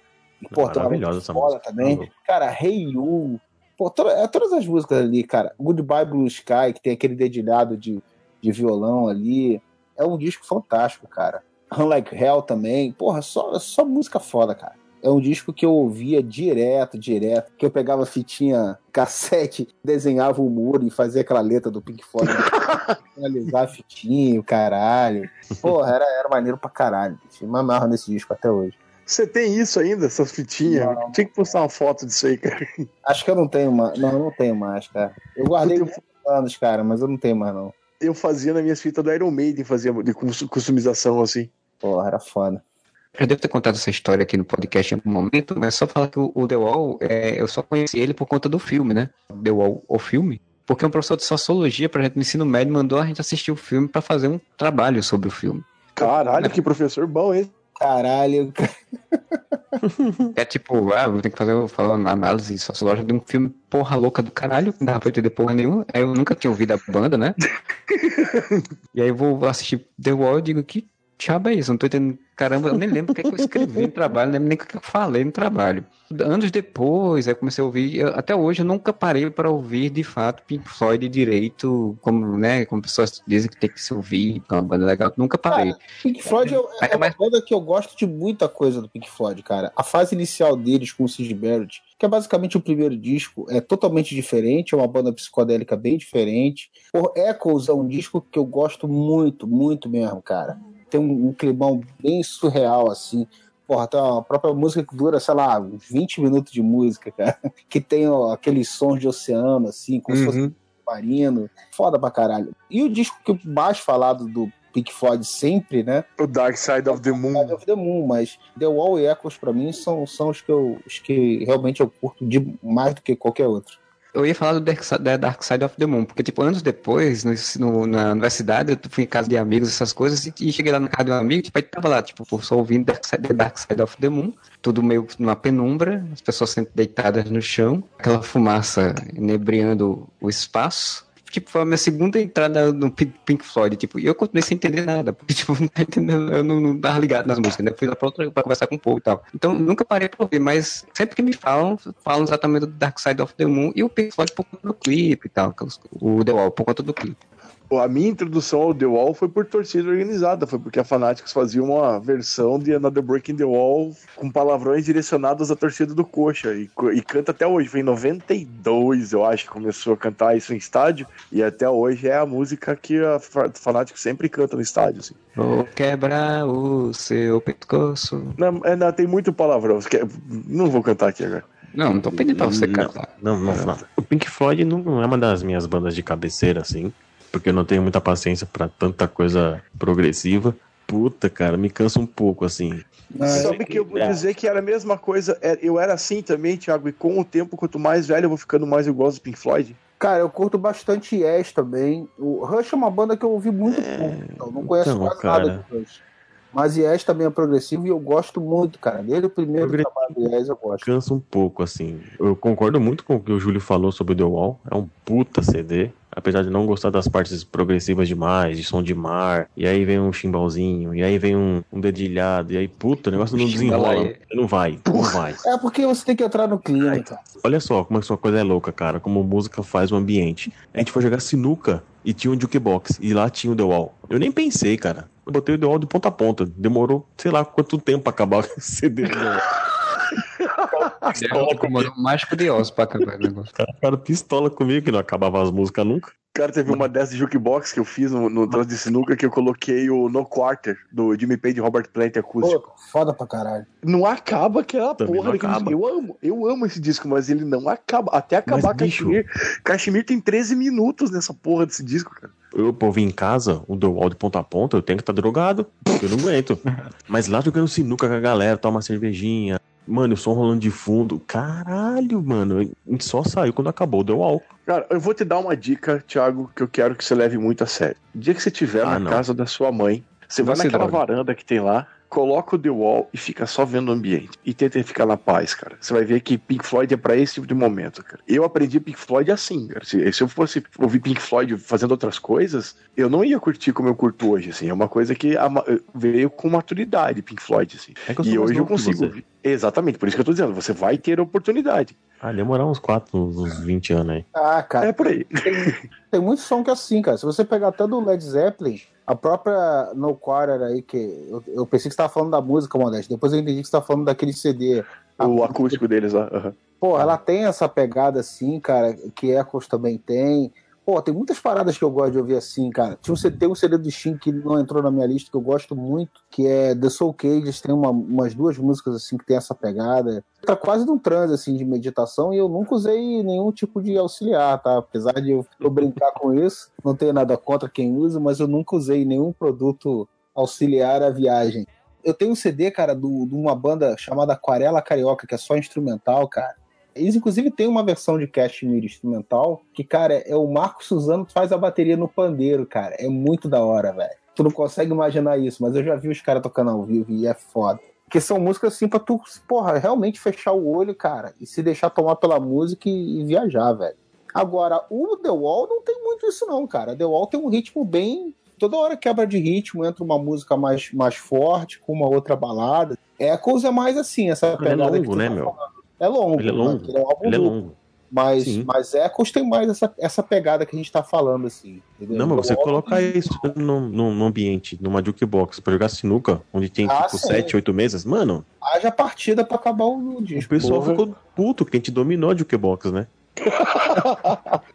Pô, Maravilhosa essa música. também. Tá. Cara, Hey You. Pô, to- é, todas as músicas ali, cara. Goodbye Blue Sky, que tem aquele dedilhado de, de violão ali. É um disco fantástico, cara. Unlike Hell também. Porra, só, só música foda, cara. É um disco que eu ouvia direto, direto. Que eu pegava fitinha, cassete, desenhava o muro e fazia aquela letra do Pink Floyd. Analisar a fitinha, o caralho. Porra, era, era maneiro pra caralho. Me amarro nesse disco até hoje. Você tem isso ainda, essas fitinhas? Não. Tinha que postar uma foto disso aí, cara. Acho que eu não tenho mais. Não, eu não tenho mais, cara. Eu guardei Eu- muitos anos, cara, mas eu não tenho mais, não. Eu fazia nas minhas fitas do Iron Maiden, fazia de cus- customização assim. Porra, era foda. Eu devo ter contado essa história aqui no podcast em algum momento, mas só falar que o, o The Wall, é, eu só conheci ele por conta do filme, né? The Wall, o filme. Porque um professor de sociologia pra gente no ensino médio mandou a gente assistir o filme pra fazer um trabalho sobre o filme. Caralho, que professor bom esse. Caralho. É tipo, ah, eu tenho que fazer falar uma análise sociológica de um filme porra louca do caralho, não dava pra entender porra nenhuma. Aí eu nunca tinha ouvido a banda, né? e aí eu vou assistir The Wall e digo que diabo é isso? Não tô entendendo. Caramba, eu nem lembro o que, é que eu escrevi no trabalho, não lembro nem o que eu falei no trabalho. Anos depois, eu comecei a ouvir. eu- até hoje eu nunca parei para ouvir de fato Pink Floyd direito, como, né? Como pessoas dizem que tem que se ouvir, que é uma banda legal. Nunca parei. Pink Floyd é, é É, uma mas- banda que eu gosto de muita coisa do Pink Floyd, cara. A fase inicial deles com o Sid Barrett, que é basicamente o primeiro disco, é totalmente diferente, é uma banda psicodélica bem diferente. Por Echoes é um disco que eu gosto muito, muito mesmo, cara. Tem um, um climão bem surreal, assim. Porra, tem uma própria música que dura, sei lá, uns 20 minutos de música, cara. Que tem ó, aqueles sons de oceano, assim, como se fosse Uhum. marino. Foda pra caralho. E o disco que mais falado do Pink Floyd sempre, né? O Dark Side of the Moon. Side of the Moon, mas The Wall e Echoes pra mim são, são os, que eu, os que realmente eu curto de, mais do que qualquer outro. Eu ia falar do Dark, Side- da Dark Side of the Moon, porque, tipo, anos depois, no, no- na universidade, eu fui em casa de amigos, essas coisas, e, e cheguei lá na casa de um amigo, tipo, aí tava lá, tipo, só ouvindo Dark Side, The Dark Side of the Moon, tudo meio numa penumbra, as pessoas sempre deitadas no chão, aquela fumaça inebriando o espaço. Tipo, foi a minha segunda entrada no Pink Floyd, tipo, e eu continuei sem entender nada, porque, tipo, tá eu não, não tava ligado nas músicas, né? Fui lá pra, outra, pra conversar com o povo e tal. Então, nunca parei pra ouvir, mas sempre que me falam, falam exatamente do Dark Side of the Moon e o Pink Floyd por conta do clipe e tal, o The Wall, por conta do clipe. A minha introdução ao The Wall foi por torcida organizada, foi porque a Fanatics fazia uma versão de Another Breaking the Wall com palavrões direcionados à torcida do Coxa. E, e canta até hoje. Foi em 92, eu acho, que começou a cantar isso em estádio. E até hoje é a música que a Fa- Fanatics sempre canta no estádio. Assim. Vou quebrar o seu pescoço. Não, é, não, tem muito palavrão. Não vou cantar aqui agora. Não, não tô pedindo pra você Não, cantar. Não, não, não. O Pink Floyd não é uma das minhas bandas de cabeceira, assim, porque eu não tenho muita paciência pra tanta coisa progressiva. Puta, cara, me cansa um pouco, assim. Sabe que eu vou dizer que era a mesma coisa. é, Eu era assim também, Thiago, e com o tempo, quanto mais velho eu vou ficando, mais eu gosto do Pink Floyd. Cara, eu curto bastante Yes também. O Rush é uma banda que eu ouvi muito pouco, então não conheço então, quase cara. nada de Rush. Mas Yes também é progressivo e eu gosto muito, cara. Desde o primeiro trabalho do Yes eu gosto. Cansa um pouco, assim. Eu concordo muito com o que o Júlio falou sobre o The Wall. É um puta CD. Apesar de não gostar das partes progressivas demais, de som de mar. E aí vem um chimbalzinho. E aí vem um, um dedilhado. E aí, puta, o negócio não desenrola. Não vai, não vai. É porque você tem que entrar no clima, cara. Olha só como essa coisa é louca, cara. Como música faz o ambiente. A gente foi jogar sinuca e tinha um jukebox. E lá tinha o The Wall. Eu nem pensei, cara. Eu botei o The Wall de ponta a ponta. Demorou, sei lá, quanto tempo pra acabar o CD do The Wall. É um mágico de Oz pra acabar o negócio. Cara, cara, pistola comigo que não acabava as músicas nunca. Cara, teve uma dessas de jukebox que eu fiz no, no troço de sinuca que eu coloquei o No Quarter, do Jimmy Page e Robert Plant acústico. Pô, foda pra caralho. Não acaba aquela Também porra não daquele disco. Eu amo, eu amo esse disco, mas ele não acaba. Até acabar Mas, bicho- Kashmir. Kashmir tem 13 minutos nessa porra desse disco, cara. Eu, pra ouvir em casa, o The Wall de ponta a ponta, eu tenho que estar drogado. Eu não aguento. Mas lá jogando sinuca com a galera, toma uma cervejinha. Mano, o som rolando de fundo. Caralho, mano. A gente só saiu quando acabou o The Wall. Cara, eu vou te dar uma dica, Thiago, que eu quero que você leve muito a sério. O dia que você estiver Ah, na não. casa da sua mãe, você vai naquela drogue. varanda que tem lá, coloca o The Wall e fica só vendo o ambiente. E tenta ficar na paz, cara. Você vai ver que Pink Floyd é pra esse tipo de momento, cara. Eu aprendi Pink Floyd assim, cara. Se, se eu fosse ouvir Pink Floyd fazendo outras coisas, eu não ia curtir como eu curto hoje, assim. É uma coisa que ama- veio com maturidade, Pink Floyd, assim. É E hoje eu consigo. Exatamente, por isso que eu tô dizendo, você vai ter oportunidade. Ah, demorar uns 4, uns 20 anos aí. Ah, cara, É por aí. tem, tem muito som que é assim, cara. Se você pegar até do Led Zeppelin, a própria No Quarter aí, que eu, eu pensei que você tava falando da música, Modeste. Depois eu entendi que você tava falando daquele CD. O acústico deles lá. aham. Pô, ela tem essa pegada assim, cara, que Echoes também tem. Pô, tem muitas paradas que eu gosto de ouvir assim, cara. Tinha um CD, tem um CD do Shin que não entrou na minha lista, que eu gosto muito, que é The Soul Cages. Tem uma- umas duas músicas assim que tem essa pegada. Tá quase num transe assim de meditação e eu nunca usei nenhum tipo de auxiliar, tá? Apesar de eu, eu brincar com isso, não tenho nada contra quem usa, mas eu nunca usei nenhum produto auxiliar à viagem. Eu tenho um CD, cara, do- de uma banda chamada Aquarela Carioca, que é só instrumental, cara. Eles, inclusive, tem uma versão de Cashmere instrumental que, cara, é o Marco Suzano que faz a bateria no pandeiro, cara. É muito da hora, velho. Tu não consegue imaginar isso, mas eu já vi os caras tocando ao vivo e é foda. Porque são músicas assim pra tu, porra, realmente fechar o olho, cara, e se deixar tomar pela música e, e viajar, velho. Agora, o The Wall não tem muito isso, não, cara. The Wall tem um ritmo bem. Toda hora quebra de ritmo, entra uma música mais, mais forte, com uma outra balada. Echoes é mais assim, essa é pegada. que longo, tu né, tá meu? falando. É longo, Ele é né? longo. Porque Ele é um álbum Ele é longo. Mas, Sim. mas Echoes tem mais essa, essa pegada que a gente tá falando, assim. entendeu? Não, mas você The Wall colocar isso num, num, ambiente, numa jukebox, pra jogar sinuca, onde tem Ah, tipo sim. 7, 8 mesas, mano, Haja partida pra acabar o o disco. pessoal Porra. ficou puto que a gente dominou a jukebox, né?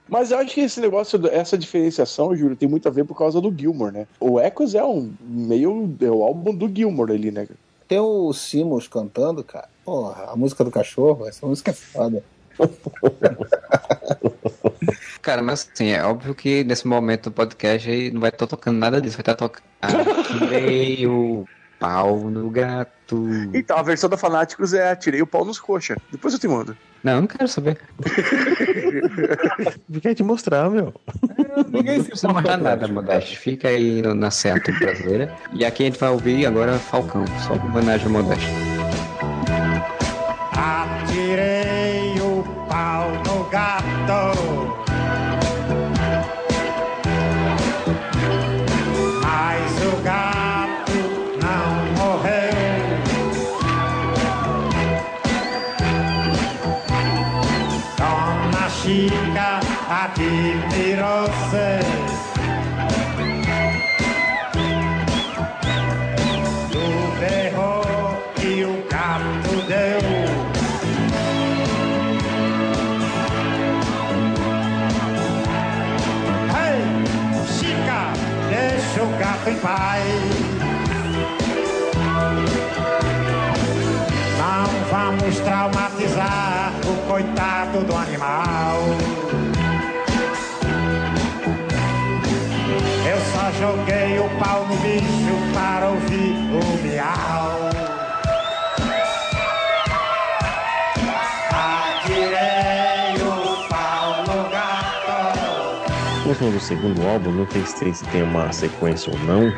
Mas eu acho que esse negócio, essa diferenciação, Júlio, tem muito a ver por causa do Gilmore, né? O Echoes é um meio. É o álbum do Gilmore ali, né? Tem o Simons cantando, cara. Porra, a música do cachorro, essa música é foda. Cara, mas assim, é óbvio que nesse momento do podcast aí não vai estar tocando nada disso, vai estar tocando. Ah, que meio. pau no gato. Então, a versão da Fanáticos é Atirei o pau nos coxa. Depois eu te mando. Não, eu não quero saber. Quer te mostrar, meu. Ninguém se precisa mostrar nada, Modeste. Fica aí na Seattle brasileira. E aqui a gente vai ouvir agora Falcão, só em homenagem ao Modeste. Gato. Paz. Não vamos traumatizar o coitado do animal. Eu só joguei o pau no bicho para ouvir o miau. Gato. O som do segundo álbum, não sei se tem uma sequência ou não,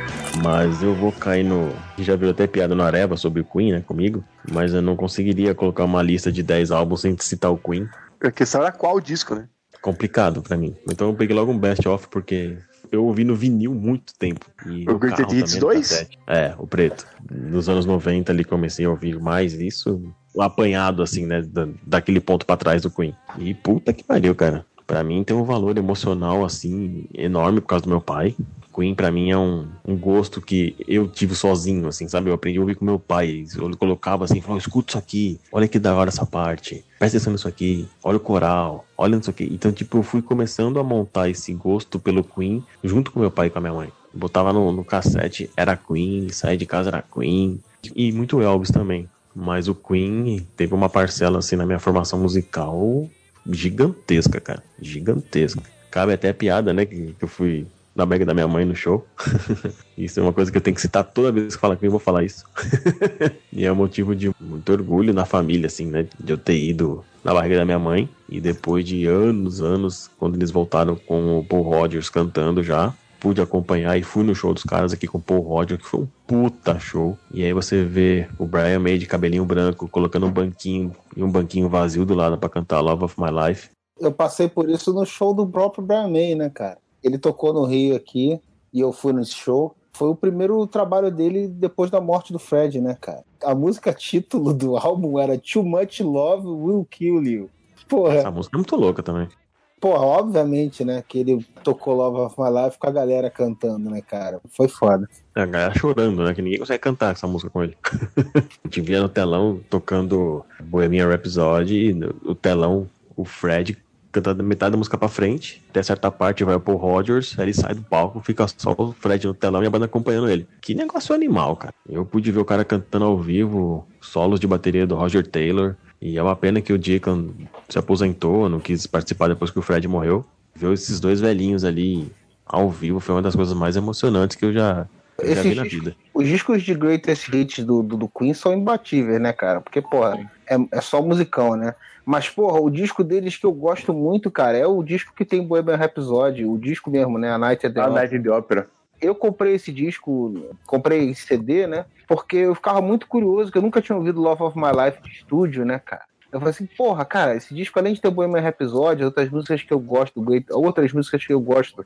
mas eu vou cair no. Já virou até piada no Areva sobre o Queen, né, comigo, mas eu não conseguiria colocar uma lista de 10 álbuns sem citar o Queen. A questão era qual disco, né? Complicado pra mim. Então eu peguei logo um best-of porque eu ouvi no vinil muito tempo. E O Greatest Hits também, no 2? cassete. É, o preto. Nos anos 90 ali comecei a ouvir mais isso, o apanhado assim, né, da, daquele ponto pra trás do Queen. E puta que pariu, cara. Pra mim tem um valor emocional assim enorme por causa do meu pai. Queen pra mim é um, um gosto que eu tive sozinho, assim, sabe? Eu aprendi a ouvir com meu pai. Eu colocava assim, falava, escuta isso aqui, olha que da hora essa parte, presta atenção nisso aqui, olha o coral, olha nisso aqui. Então, tipo, eu fui começando a montar esse gosto pelo Queen junto com meu pai e com a minha mãe. Botava no, no cassete, era Queen, saía de casa era Queen. E muito Elvis também. Mas o Queen teve uma parcela assim na minha formação musical gigantesca, cara. Gigantesca. Cabe até piada, né? Que, que eu fui na bag da minha mãe no show. isso é uma coisa que eu tenho que citar toda vez que falar Queen, eu vou falar isso. e é motivo de muito orgulho na família, assim, né? De eu ter ido na barriga da minha mãe. E depois de anos, anos, quando eles voltaram com o Paul Rogers cantando já, pude acompanhar e fui no show dos caras aqui com o Paul Rogers, que foi um puta show. E aí você vê o Brian May de cabelinho branco, colocando um banquinho e um banquinho vazio do lado pra cantar Love of My Life. Eu passei por isso no show do próprio Brian May, né, cara? Ele tocou no Rio aqui e eu fui nesse show. Foi o primeiro trabalho dele depois da morte do Fred, né, cara? A música título do álbum era Too Much Love Will Kill You. Porra, Essa música é muito louca também. Porra, obviamente, né, que ele tocou Love of My Life com a galera cantando, né, cara? Foi foda. A galera chorando, né? Que ninguém consegue cantar essa música com ele. a gente via no telão tocando Bohemian Rhapsody e no telão o Fred cantando metade da música pra frente, até certa parte vai o Paul Rogers, aí ele sai do palco, fica só o Fred no telão e a banda acompanhando ele. Que negócio animal, cara. Eu pude ver o cara cantando ao vivo, solos de bateria do Roger Taylor, e é uma pena que o Deacon se aposentou, não quis participar depois que o Fred morreu. Ver esses dois velhinhos ali ao vivo foi uma das coisas mais emocionantes que eu já, eu já vi na vida. Os discos de greatest hits do, do, do Queen são imbatíveis, né, cara? Porque, porra, é, é só musicão, né? Mas, porra, o disco deles que eu gosto muito, cara, é o disco que tem Bohemian Rhapsody, o disco mesmo, né? A Night at the A. Night in the Opera. Eu comprei esse disco, comprei esse CD, né? Porque eu ficava muito curioso, que eu nunca tinha ouvido Love of My Life de estúdio, né, cara? Eu falei assim, porra, cara, esse disco, além de ter Bohemian Rhapsody, outras músicas que eu gosto, outras músicas que eu gosto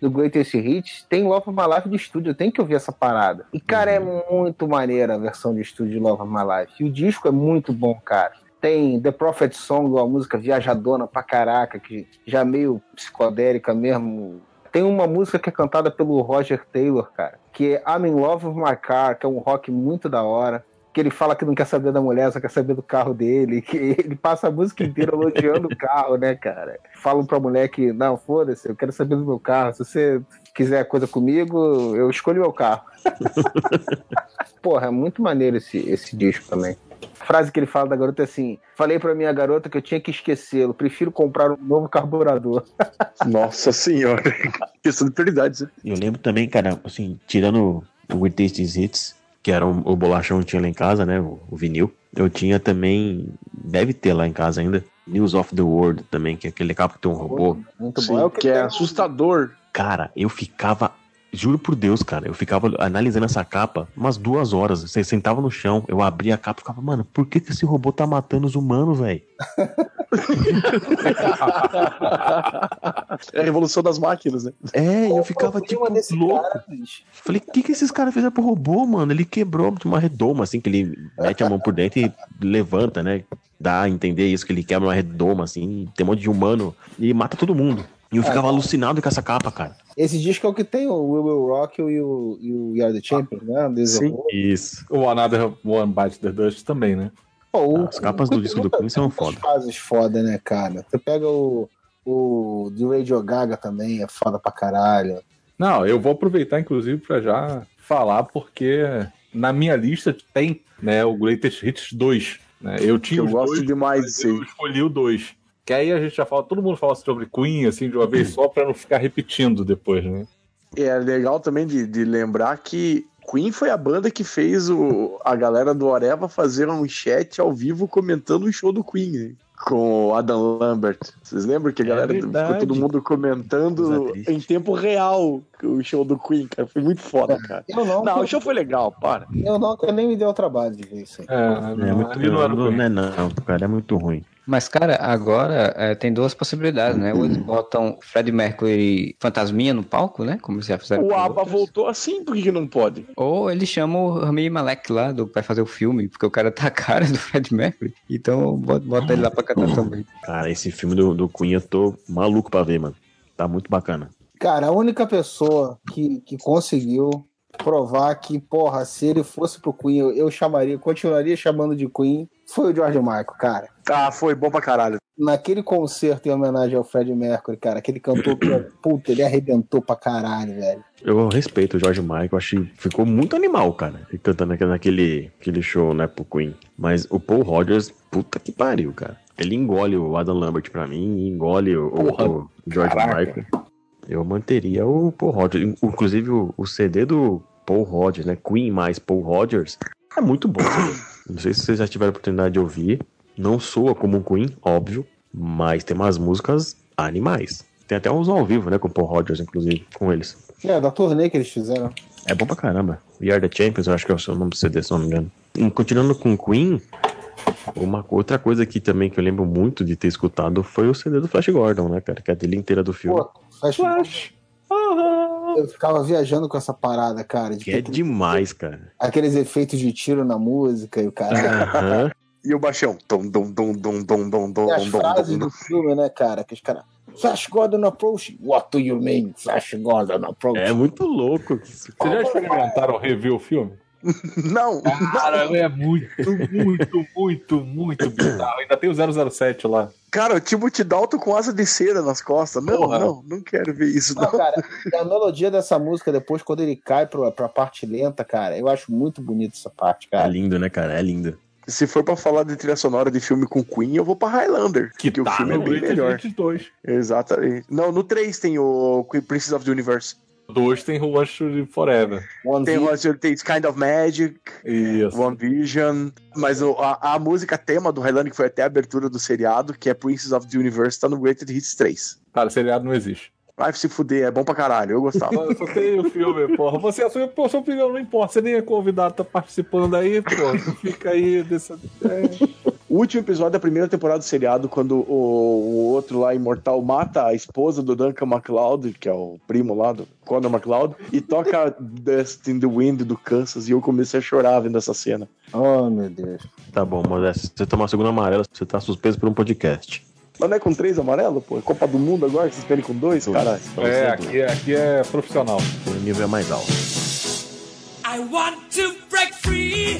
do Greatest Hits, tem Love of My Life de estúdio, eu tenho que ouvir essa parada. E, cara, é muito maneira a versão de estúdio de Love of My Life. E o disco é muito bom, cara. Tem The Prophet Song, uma música viajadona pra caraca, que já é meio psicodélica mesmo. Tem uma música que é cantada pelo Roger Taylor, cara, que é I'm in Love with My Car, que é um rock muito da hora. Que ele fala que não quer saber da mulher, só quer saber do carro dele. Que ele passa a música inteira elogiando o carro, né, cara? Falam pra mulher que, não, foda-se, eu quero saber do meu carro. Se você quiser coisa comigo, eu escolho meu carro. Porra, é muito maneiro esse, esse disco também. A frase que ele fala da garota é assim: Falei pra minha garota que eu tinha que esquecê-lo, prefiro comprar um novo carburador. Nossa senhora. Questão de prioridades, né? Eu lembro também, cara, assim, tirando o Greatest Hits, que era o, o bolachão que tinha lá em casa, né? O, o vinil. Eu tinha também, deve ter lá em casa ainda, News of the World também, que é aquele capa que tem um robô. Muito Sim, bom. É o que, que é assustador. Cara, eu ficava. Juro por Deus, cara, eu ficava analisando essa capa umas duas horas. Você sentava no chão, eu abria a capa e ficava, mano, por que, que esse robô tá matando os humanos, velho? É a revolução das máquinas, né? É, e eu ficava tipo louco. cara? Falei, o que, que esses caras fizeram pro robô, mano? Ele quebrou de uma redoma, assim, que ele mete a mão por dentro e levanta, né? Dá a entender isso, que ele quebra uma redoma, assim, tem um monte de humano e mata todo mundo. E eu ficava alucinado com essa capa, cara. Esse disco é o que tem o We Will Rock e o, e o We Are the Champions, né? Desde Sim. o- Isso. O Another One Bites the Dust também, né? Pô, o- As capas do o- disco do Queen são muitas foda. fases foda, né, cara? Você pega o, o do Radio Gaga também, é foda pra caralho. Não, eu vou aproveitar, inclusive, pra já falar, porque na minha lista tem né, o Greatest Hits 2. Né? Eu Que tinha eu os gosto dois, demais eu escolhi o 2. Que aí a gente já fala, todo mundo fala sobre Queen, assim, de uma vez só, pra não ficar repetindo depois, né? E é legal também de, de lembrar que Queen foi a banda que fez o, a galera do Areva fazer um chat ao vivo comentando o show do Queen, né? com o Adam Lambert. Vocês lembram que a É galera verdade. ficou todo mundo comentando em tempo real o show do Queen, cara? Foi muito foda, cara. Eu não, Não, o show foi legal, para. eu não, eu nem me deu o trabalho de ver isso aí. É, É muito, não não, não é não, cara, é muito ruim. Mas, cara, agora é, tem duas possibilidades, né? Ou eles botam Fred Mercury fantasminha no palco, né? Como já fizeram O ABBA voltou assim, por que que não pode? Ou eles chamam o Rami Malek lá do, pra fazer o filme, porque o cara tá a cara do Fred Mercury. Então bota, bota ele lá pra cantar também. Cara, esse filme do, do Queen eu tô maluco pra ver, mano. Tá muito bacana. Cara, a única pessoa que, que conseguiu provar que, porra, se ele fosse pro Queen, eu, eu chamaria, continuaria chamando de Queen, foi o George Michael, cara. Ah, foi bom pra caralho. Naquele concerto em homenagem ao Fred Mercury, cara, aquele cantor que, puta, ele arrebentou pra caralho, velho. Eu respeito o George Michael, acho que ficou muito animal, cara, ele cantando naquele, naquele aquele show, né, pro Queen. Mas o Paul Rodgers, puta que pariu, cara. Ele engole o Adam Lambert pra mim engole o, o- Porra, o George caraca. Michael. Eu manteria o Paul Rodgers. Inclusive o, o CD do Paul Rodgers, né, Queen mais Paul Rodgers, é muito bom. Não sei se vocês já tiveram a oportunidade de ouvir. Não soa como um Queen, óbvio, mas tem umas músicas animais. Tem até uns ao vivo, né, com o Paul Rodgers, inclusive, com eles. É, da turnê que eles fizeram. É bom pra caramba. We Are The Champions, eu acho que é o seu nome do CD, se não me engano. E continuando com Queen, uma outra coisa aqui também que eu lembro muito de ter escutado foi o CD do Flash Gordon, né, cara? Que é a trilha inteira do filme. Pô, Flash. Ah, Eu ficava viajando com essa parada, cara. De que é demais, cara. Aqueles efeitos de tiro na música e o cara. Aham. E o baixão? Dom, dom, dom, dom, dom, dom, dom, E as dom, frases dom. do filme, né, cara? Que os caras. Flash Gordon approach. What do you mean? Flash Gordon approach. É muito louco. Vocês já experimentaram rever o filme? Não, Cara, é muito, muito, muito, muito bizarro. Ainda tem o 007 lá. cara, o Timothy Dalton com asa de cera nas costas. Não, Porra. não, não quero ver isso, Não, não. cara, a melodia dessa música, depois, quando ele cai pra, pra parte lenta, cara, eu acho muito bonito essa parte, É cara. lindo, né, cara? É lindo. Se for pra falar de trilha sonora de filme com Queen, eu vou pra Highlander. Que porque tá o filme é no bem Greatest melhor. Hits 2. Exatamente. Não, no 3 tem o Queen Princess of the Universe. Dois tem Who Wants to Live Forever. One Tem, Vision, o- tem It's Kind of Magic, Isso. One Vision. Mas o- a, a música tema do Highlander, que foi até a abertura do seriado, que é Princess of the Universe, tá no Greatest Hits 3. Cara, seriado não existe. Vai se fuder, é bom pra caralho, eu gostava. Eu só tenho o filme, porra. Você assume, pô, sua opinião não importa. Você nem é convidado, tá participando aí. Tu fica aí dessa. É. O último episódio da primeira temporada do seriado, quando o, o outro lá, Imortal, mata a esposa do Duncan MacLeod, que é o primo lá do Conor MacLeod, e toca Dust in the Wind do Kansas, e eu comecei a chorar vendo essa cena. Oh, meu Deus. Tá bom, Modesto. Se você tomar a segunda amarela, você tá suspenso por um podcast. Mas não é com três amarelo, pô? É Copa do Mundo agora, que vocês querem com dois, caralho? É, aqui, é- aqui é profissional. O nível é mais alto. I want to break free.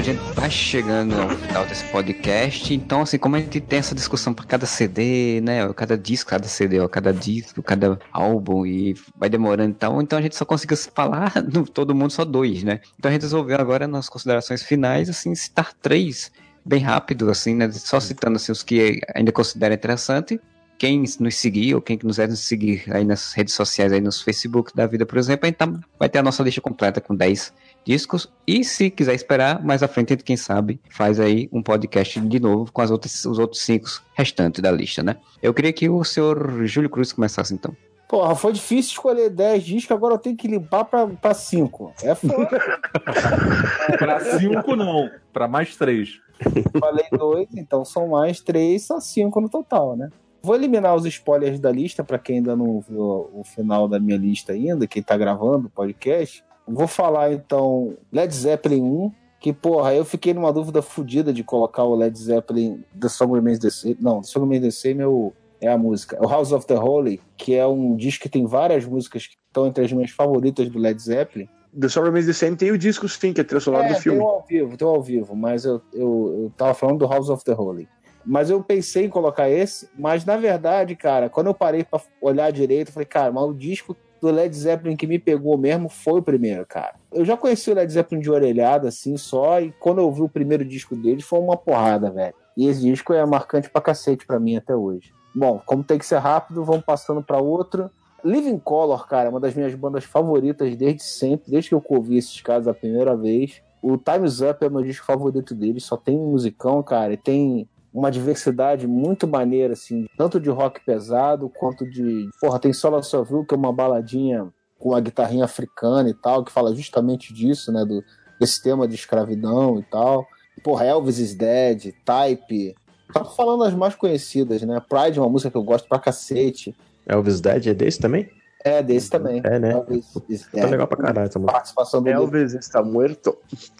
A gente vai chegando ao final desse podcast. Então, assim, como a gente tem essa discussão para cada CD, né? Cada disco, cada CD, ó, cada disco, cada álbum, e vai demorando então, então a gente só conseguiu falar no todo mundo só dois, né? Então a gente resolveu agora, nas considerações finais, assim, citar três bem rápido, assim, né? Só citando assim, os que ainda considera interessante. Quem nos seguir, ou quem quiser nos seguir aí nas redes sociais, aí nos Facebook da vida, por exemplo, a gente tá- vai ter a nossa lista completa com 10 discos. E se quiser esperar, mais à frente, a gente, quem sabe, faz aí um podcast de novo com as outras, os outros cinco restantes da lista, né? Eu queria que o senhor Júlio Cruz começasse então. Porra, foi difícil escolher 10 discos, agora eu tenho que limpar pra, pra 5. É foda. Pra cinco, não. Pra mais três. Falei dois, então são mais três, só cinco no total, né? Vou eliminar os spoilers da lista para quem ainda não viu o final da minha lista ainda, quem tá gravando o podcast. Vou falar então Led Zeppelin 1, que porra, eu fiquei numa dúvida fodida de colocar o Led Zeppelin The Song Remains the Same. Não, The Song Remains the Same é, o, é a música. O House of the Holy, que é um disco que tem várias músicas que estão entre as minhas favoritas do Led Zeppelin. The Song Remains the Same tem o disco sim, que é trilha sonora É, do filme. Tem ao vivo, tem ao vivo, mas eu, eu, eu tava falando do House of the Holy. Mas eu pensei em colocar esse, mas na verdade, cara, quando eu parei pra olhar direito, eu falei, cara, mas o disco do Led Zeppelin que me pegou mesmo foi o primeiro, cara. Eu já conheci o Led Zeppelin de orelhada, assim, só, e quando eu vi o primeiro disco deles, foi uma porrada, velho. E esse disco é marcante pra cacete pra mim até hoje. Bom, como tem que ser rápido, vamos passando pra outro. Living Color, cara, é uma das minhas bandas favoritas desde sempre, desde que eu ouvi esses caras a primeira vez. O Time's Up é meu disco favorito deles, só tem musicão, cara, e tem uma diversidade muito maneira, assim, tanto de rock pesado quanto de. Porra, tem Sola Sovil, que é uma baladinha com a guitarrinha africana e tal, que fala justamente disso, né? Do, desse tema de escravidão e tal. Porra, Elvis is Dead, Type. Tá falando as mais conhecidas, né? Pride é uma música que eu gosto pra cacete. Elvis Dead é desse também? É, desse também. É, né? Elvis is Tá Dead. legal pra caralho essa música. Participação do Elvis está muerto.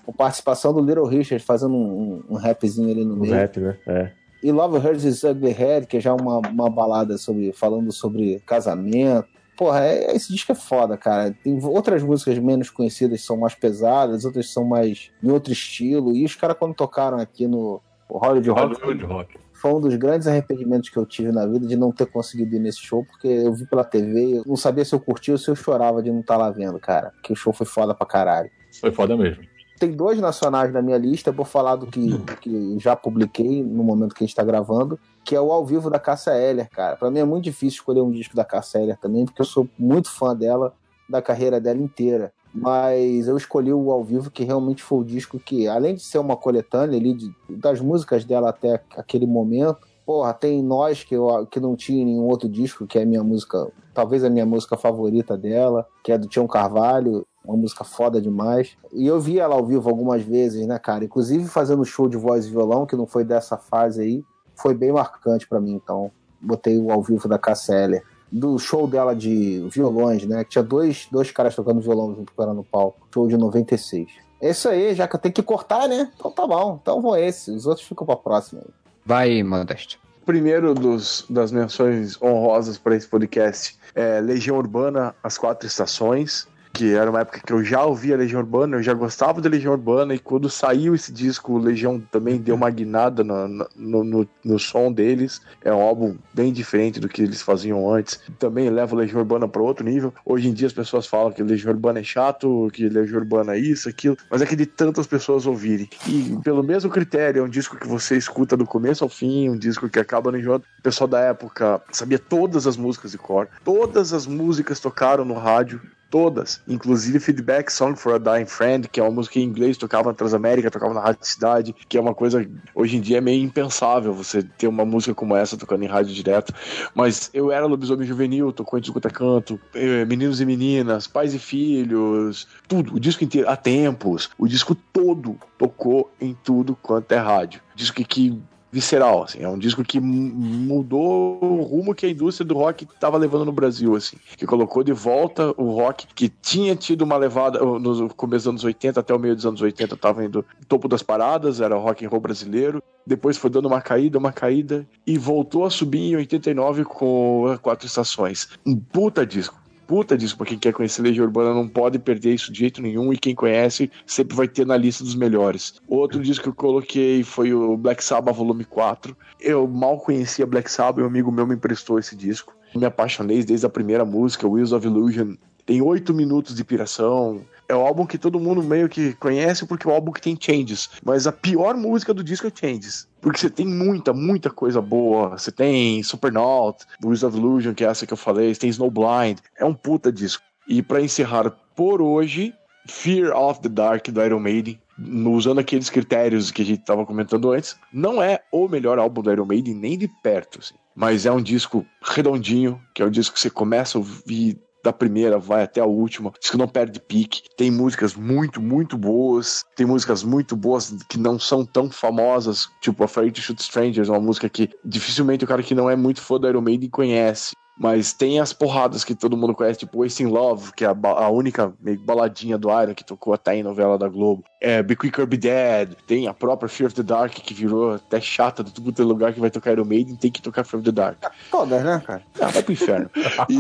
com participação do Little Richard fazendo um, um, um rapzinho ali no O meio. rap, né? É. E Love Hurts is Ugly Head, que é já uma, uma balada sobre, falando sobre casamento. Porra, é, esse disco é foda, cara. Tem outras músicas menos conhecidas são mais pesadas, outras são mais em outro estilo. E os caras, quando tocaram aqui no Hollywood Rock, Hollywood Rock. Foi um dos grandes arrependimentos que eu tive na vida de não ter conseguido ir nesse show, porque eu vi pela TV, eu não sabia se eu curtia ou se eu chorava de não estar lá vendo, cara. Porque o show foi foda pra caralho. Foi foda mesmo. Tem dois nacionais na minha lista, vou falar do que, que já publiquei no momento que a gente tá gravando, que é o ao vivo da Cássia Eller, cara. Pra mim é muito difícil escolher um disco da Cássia Eller também, porque eu sou muito fã dela, da carreira dela inteira. Mas eu escolhi o ao vivo, que realmente foi o disco que, além de ser uma coletânea ali de- das músicas dela até aquele momento, porra, tem Nós, que, eu, que não tinha em nenhum outro disco, que é a minha música, talvez a minha música favorita dela, que é do Tião Carvalho, uma música foda demais. E eu vi ela ao vivo algumas vezes, né, cara? Inclusive fazendo show de voz e violão, que não foi dessa fase aí, foi bem marcante pra mim, então botei o ao vivo da Cassia Eller. Do show dela de violões, né? Que tinha dois, dois caras tocando violão junto com ela no palco. Show de 96. É isso aí, já que eu tenho que cortar, né? Então tá bom. Então vou esse. Os outros ficam pra próxima. aí. Vai, Modesto. Primeiro dos, das menções honrosas para esse podcast é Legião Urbana, As Quatro Estações, que era uma época que eu já ouvia Legião Urbana, eu já gostava da Legião Urbana, e quando saiu esse disco, o Legião também deu uma guinada no, no, no, no som deles. É um álbum bem diferente do que eles faziam antes. Também leva o Legião Urbana para outro nível. Hoje em dia as pessoas falam que Legião Urbana é chato, que Legião Urbana é isso, aquilo, mas é que de tantas pessoas ouvirem. E pelo mesmo critério, é um disco que você escuta do começo ao fim, um disco que acaba no enjoando. O pessoal da época sabia todas as músicas de cor, todas as músicas tocaram no rádio. Todas, inclusive Feedback Song for a Dying Friend, que é uma música em inglês, tocava na Transamérica, tocava na Rádio Cidade, que é uma coisa hoje em dia é meio impensável você ter uma música como essa tocando em rádio direto. Mas eu era lobisomem juvenil, tocou em Escuta Canto, eh, Meninos e Meninas, Pais e Filhos, tudo, o disco inteiro, há tempos, o disco todo tocou em tudo quanto é rádio. Disco que visceral, assim, é um disco que mu- mudou o rumo que a indústria do rock estava levando no Brasil, assim, que colocou de volta o rock que tinha tido uma levada no começo dos anos 80 até o meio dos anos 80 estava indo topo das paradas, era rock and roll brasileiro, depois foi dando uma caída, uma caída e voltou a subir em 89 com Quatro Estações. Um puta disco. Puta disco pra quem quer conhecer Legião Urbana, não pode perder isso de jeito nenhum. E quem conhece sempre vai ter na lista dos melhores. Outro disco que eu coloquei foi o Black Sabbath Volume 4. Eu mal conhecia Black Sabbath, um amigo meu me emprestou esse disco. Me apaixonei desde a primeira música, Wheels of Illusion. Tem oito minutos de piração. É o álbum que todo mundo meio que conhece porque é o álbum que tem Changes. Mas a pior música do disco é Changes. Porque você tem muita, muita coisa boa. Você tem Supernaut, Wheels of Illusion, que é essa que eu falei. Você tem Snowblind. É um puta disco. E para encerrar por hoje, Fear of the Dark do Iron Maiden. Usando aqueles critérios que a gente tava comentando antes, não é o melhor álbum do Iron Maiden, nem de perto, assim. Mas é um disco redondinho, que é um disco que você começa a ouvir da primeira vai até a última. Diz que não perde pique. Tem músicas muito, muito boas. Tem músicas muito boas que não são tão famosas, tipo Afraid to Shoot Strangers, uma música que dificilmente o cara que não é muito fã do Iron Maiden conhece. Mas tem as porradas que todo mundo conhece, tipo Wasting Love, que é a, a única meio baladinha do Iron que tocou até em novela da Globo. É, Be Quick or Be Dead. Tem a própria Fear of the Dark, que virou até chata de tudo ter lugar que vai tocar Iron Maiden, tem que tocar Fear of the Dark. Todas, né, cara? Ah, vai pro inferno. E...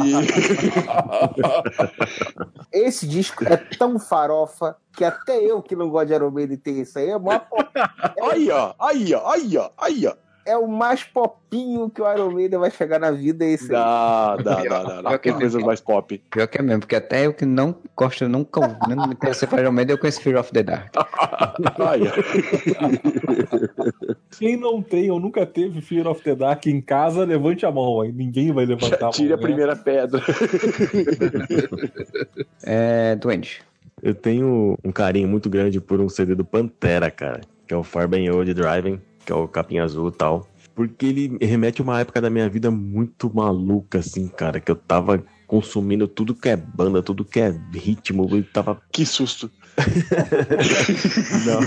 Esse disco é tão farofa que até eu que não gosto de Iron Maiden tem isso aí. É, mó pop- aí, ó, aí, ó, aí, ó, aí, ó. É o mais popinho que o Iron Maiden vai chegar na vida. É esse aí. Dá, dá, dá, dá, dá. Tem coisas mais pop. Pior que é mesmo, porque até eu que não gosto, eu nunca não me interessei por Iron Maiden, eu conheço Fear of the Dark. Quem não tem ou nunca teve Fear of the Dark em casa, levante a mão. Aí ninguém vai levantar Já a tire a mão. né? primeira pedra. É, Duende. Eu tenho um carinho muito grande por um CD do Pantera, cara, que é o Far Beyond Old Driving, que é o capinha azul e tal. Porque ele remete a uma época da minha vida muito maluca, assim, cara, que eu tava consumindo tudo que é banda, tudo que é ritmo, eu tava Que susto. Não.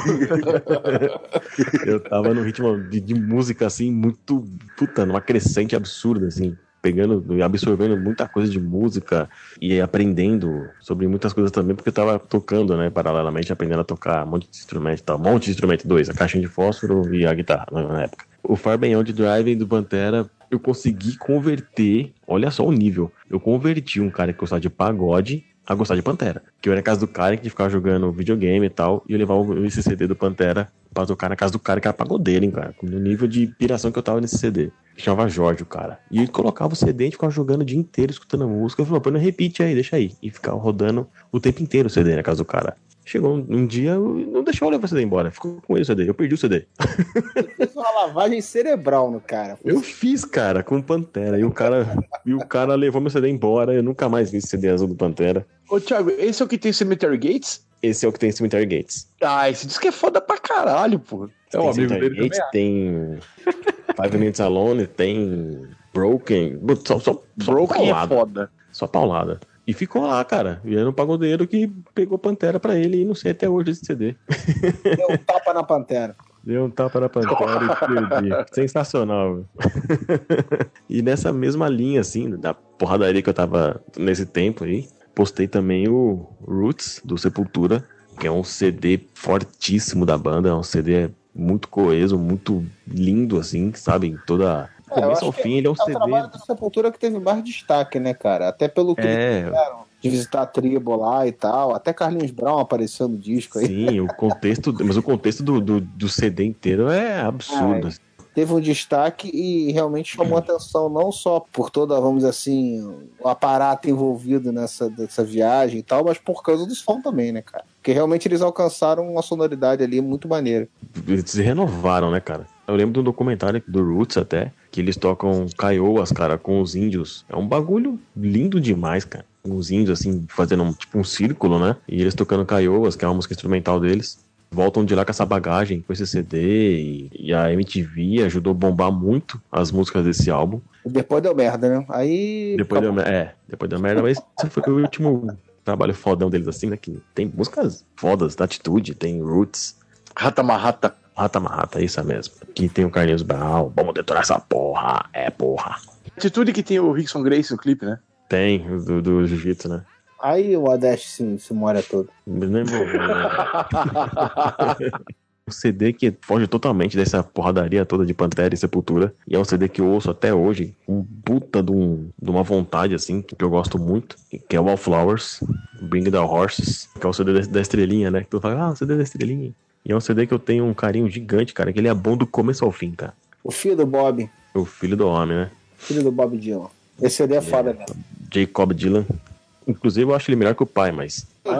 eu tava num ritmo de, de música, assim, muito. Puta, numa crescente absurda, assim. Pegando e absorvendo muita coisa de música e aprendendo sobre muitas coisas também, porque eu tava tocando, né, paralelamente, aprendendo a tocar um monte de instrumento e tal. Um monte de instrumento, dois, a caixinha de fósforo e a guitarra, né, na época. O Far Beyond Driving do Pantera, eu consegui converter, olha só o nível, eu converti um cara que gostava de pagode a gostar de Pantera. Que eu ia na casa do cara que ficava jogando videogame e tal, e eu levava esse CD do Pantera pra tocar na casa do cara que era pagodeiro, hein, cara. No nível de piração que eu tava nesse CD. Chamava Jorge, o cara. E ele colocava o CD e ficava jogando o dia inteiro, escutando a música. Eu falei, põe no repeat aí, deixa aí. E ficava rodando o tempo inteiro o CD na casa do cara. Chegou um, um dia, não deixou eu levar o CD embora. Ficou com ele o CD. Eu perdi o CD. Fez uma lavagem cerebral no cara. Eu fiz, cara, com o Pantera. E o cara, e o cara levou meu CD embora. Eu nunca mais vi esse CD azul do Pantera. Ô, Thiago, esse é o que tem Cemetery Gates? Esse é o que tem Cemetery Gates. Ah, esse disco é foda pra caralho, pô. É tem amigo Cemetery dele Gates, também. tem Five Minutes Alone, tem Broken. Só, só, só Broken é paulada. foda. Só paulada. E ficou lá, cara. E era um pagodeiro que pegou Pantera pra ele e não sei até hoje esse CD. Deu um tapa na pantera. Deu um tapa na Pantera e perdi. Sensacional. e nessa mesma linha, assim, da porradaria que eu tava nesse tempo aí, postei também o Roots, do Sepultura, que é um CD fortíssimo da banda, é um CD muito coeso, muito lindo, assim, sabe? Toda. É, Começo ao fim, ele é um É o CD. trabalho da Sepultura que teve mais destaque, né, cara? Até pelo que eles É, fizeram, de visitar a tribo lá e tal. Até Carlinhos Brown apareceu no disco aí. sim, o contexto, mas o contexto do, do, do CD inteiro é absurdo. assim. Teve um destaque e realmente chamou atenção não só por toda, vamos dizer assim, o aparato envolvido nessa dessa viagem e tal, mas por causa do som também, né, cara? Porque realmente eles alcançaram uma sonoridade ali muito maneira. Eles se renovaram, né, cara? Eu lembro de um documentário do Roots até, que eles tocam caioas, cara, com os índios. É um bagulho lindo demais, cara. Os índios, assim, fazendo um, tipo um círculo, né? E eles tocando caioas, que é uma música instrumental deles. Voltam de lá com essa bagagem, com esse CD. E, e a MTV ajudou a bombar muito as músicas desse álbum. E depois deu merda, né? Aí. Depois deu, mer- é, depois deu merda, mas esse foi o último trabalho fodão deles, assim, né? Que tem músicas fodas, da Atitude, tem Roots. Rata Marrata. Rata Marrata, isso é mesmo. Que tem o Carlinhos Brown. Vamos detonar essa porra. É porra. Atitude que tem o Rickson Grace no clipe, né? Tem, o do, do Jiu-Jitsu, né? Aí o Adeste se, se molha todo. É né? um CD que foge totalmente dessa porradaria toda de Pantera e Sepultura. E é um CD que eu ouço até hoje, com puta de, um- de uma vontade, assim, que eu gosto muito, que é o Wallflowers, Bring the Horses, que é o CD da, da estrelinha, né? Que tu fala, ah, o CD da estrelinha. E é um CD que eu tenho um carinho gigante, cara, que ele é bom do começo ao fim, cara. O filho do Bob, O filho do homem, né? filho do Bob Dylan. Esse CD é foda mesmo. Jacob Dylan. Inclusive, eu acho ele melhor que o pai, mas. Eu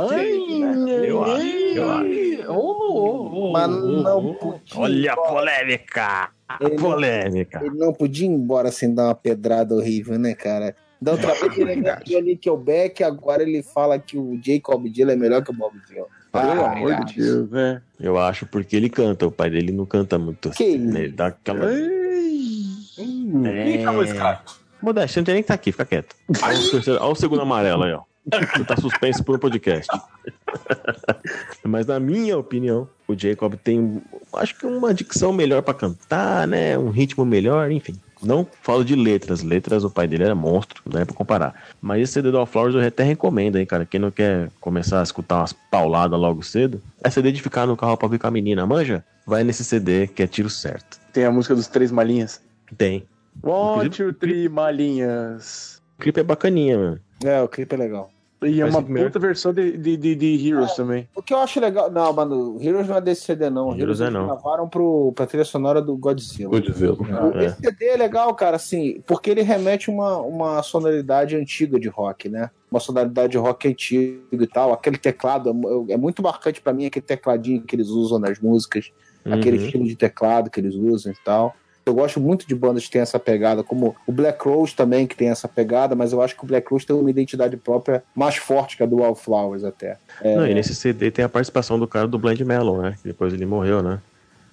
acho, eu acho. Mas não podia. Olha a polêmica! A Ele- polêmica! Ele não podia ir embora sem dar uma pedrada horrível, né, cara? Da outra vez ele elogiou Nickelback, agora ele fala que o Jacob Dylan é melhor que o Bob Dylan. Pelo Ah, amor de Deus, né? Eu acho porque ele canta, o pai dele não canta muito. Que assim, né? Ele dá aquela. Quem chamou esse cara? Modéstia, não tem nem que tá aqui, fica quieto. Olha o, terceiro- olha o segundo amarelo aí, ó. Você tá suspenso por um podcast. Mas na minha opinião, o Jacob tem, acho que uma dicção melhor pra cantar, né? Um ritmo melhor, enfim. Não falo de letras. Letras, o pai dele era monstro, não é pra comparar. Mas esse CD do All Flowers eu até recomendo aí, cara. Quem não quer começar a escutar umas pauladas logo cedo, é CD de ficar no carro pra vir com a menina, manja? Vai nesse CD que é tiro certo. Tem a música dos Três Malinhas. Tem. One, Inclusive- two, three malinhas. O clipe é bacaninha, mano. É, o clipe é legal. E é Mas uma primeiro- puta versão de, de, de, de Heroes também. O que eu acho legal. Não, mano, Heroes não é desse CD, não. Heroes é eles não. gravaram pro, pra trilha sonora do Godzilla. Godzilla. O- É. Esse CD é legal, cara, assim, porque ele remete uma, uma sonoridade antiga de rock, né? Uma sonoridade de rock antigo e tal. Aquele teclado é é muito marcante pra mim, aquele tecladinho que eles usam nas músicas, aquele Uhum. estilo de teclado que eles usam e tal. Eu gosto muito de bandas que têm essa pegada, como o Black Rose também, que tem essa pegada, mas eu acho que o Black Rose tem uma identidade própria mais forte que a do Wallflowers até. É, Não, e nesse CD tem a participação do cara do Blind Melon, né? Que depois ele morreu, né?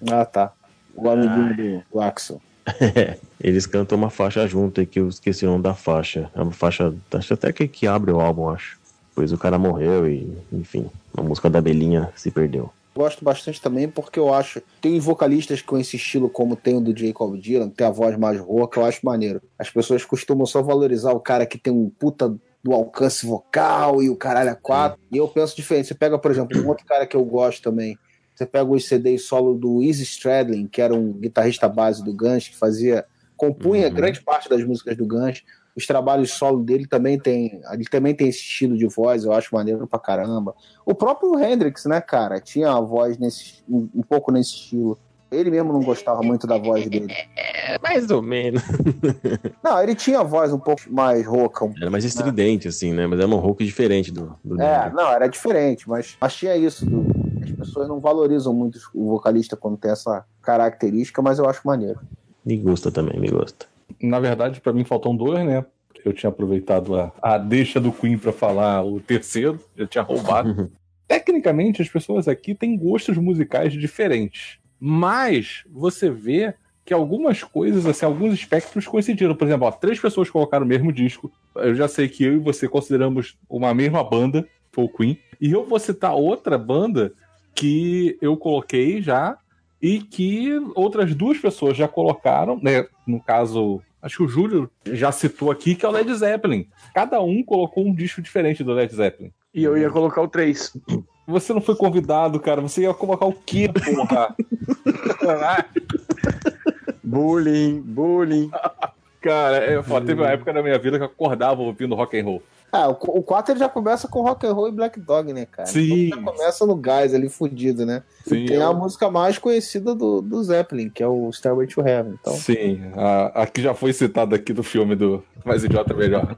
Ah, tá. O amiguinho do, do Axel. Eles cantam uma faixa junto que eu esqueci o nome da faixa. É uma faixa, acho até que, que abre o álbum, acho. Depois o cara morreu e, enfim, a música da Belinha se perdeu. Gosto bastante também porque eu acho. Tem vocalistas com esse estilo, como tem o do Jacob Dylan, que tem a voz mais rouca, eu acho maneiro. As pessoas costumam só valorizar o cara que tem um puta do alcance vocal e o caralho a quatro. E eu penso diferente. Você pega, por exemplo, um outro cara que eu gosto também. Você pega os CDs solo do Easy Stradlin, que era um guitarrista base do Guns, que fazia. compunha Uhum. grande parte das músicas do Guns. Os trabalhos solo dele também tem. Ele também tem esse estilo de voz, eu acho maneiro pra caramba. O próprio Hendrix, né, cara, tinha a voz nesse, um, pouco nesse estilo. Ele mesmo não gostava muito da voz dele. É, mais ou menos. Não, ele tinha a voz um pouco mais rouca. um- Era mais estridente, assim, né? Mas era um rock diferente do, do É, Hendrix. não, era diferente, mas, mas tinha isso. do- as pessoas não valorizam muito o vocalista quando tem essa característica, mas eu acho maneiro. Me gusta também, me gusta. Na verdade, pra mim faltam dois, né? Eu tinha aproveitado a, a deixa do Queen pra falar o terceiro, já tinha roubado. Tecnicamente, as pessoas aqui têm gostos musicais diferentes. Mas você vê que algumas coisas, assim, alguns espectros coincidiram. Por exemplo, ó, três pessoas colocaram o mesmo disco. Eu já sei que eu e você consideramos uma mesma banda, foi o Queen. E eu vou citar outra banda que eu coloquei já e que outras duas pessoas já colocaram, né? No caso, acho que o Júlio já citou aqui, que é o Led Zeppelin. Cada um colocou um disco diferente do Led Zeppelin. E eu ia colocar o 3. Você não foi convidado, cara. Você ia colocar o quê, porra? Bullying, bullying. cara, foda. teve uma época da minha vida que eu acordava ouvindo rock and roll. Ah, o, o 4 ele já começa com rock and roll e Black Dog, né, cara? Sim. Então já começa no gás ali, fudido, né? Sim, Tem a eu- música mais conhecida do, do Zeppelin, que é o Stairway to Heaven. Então, Sim, a, a que já foi citada aqui do filme do Mais Idiota Melhor.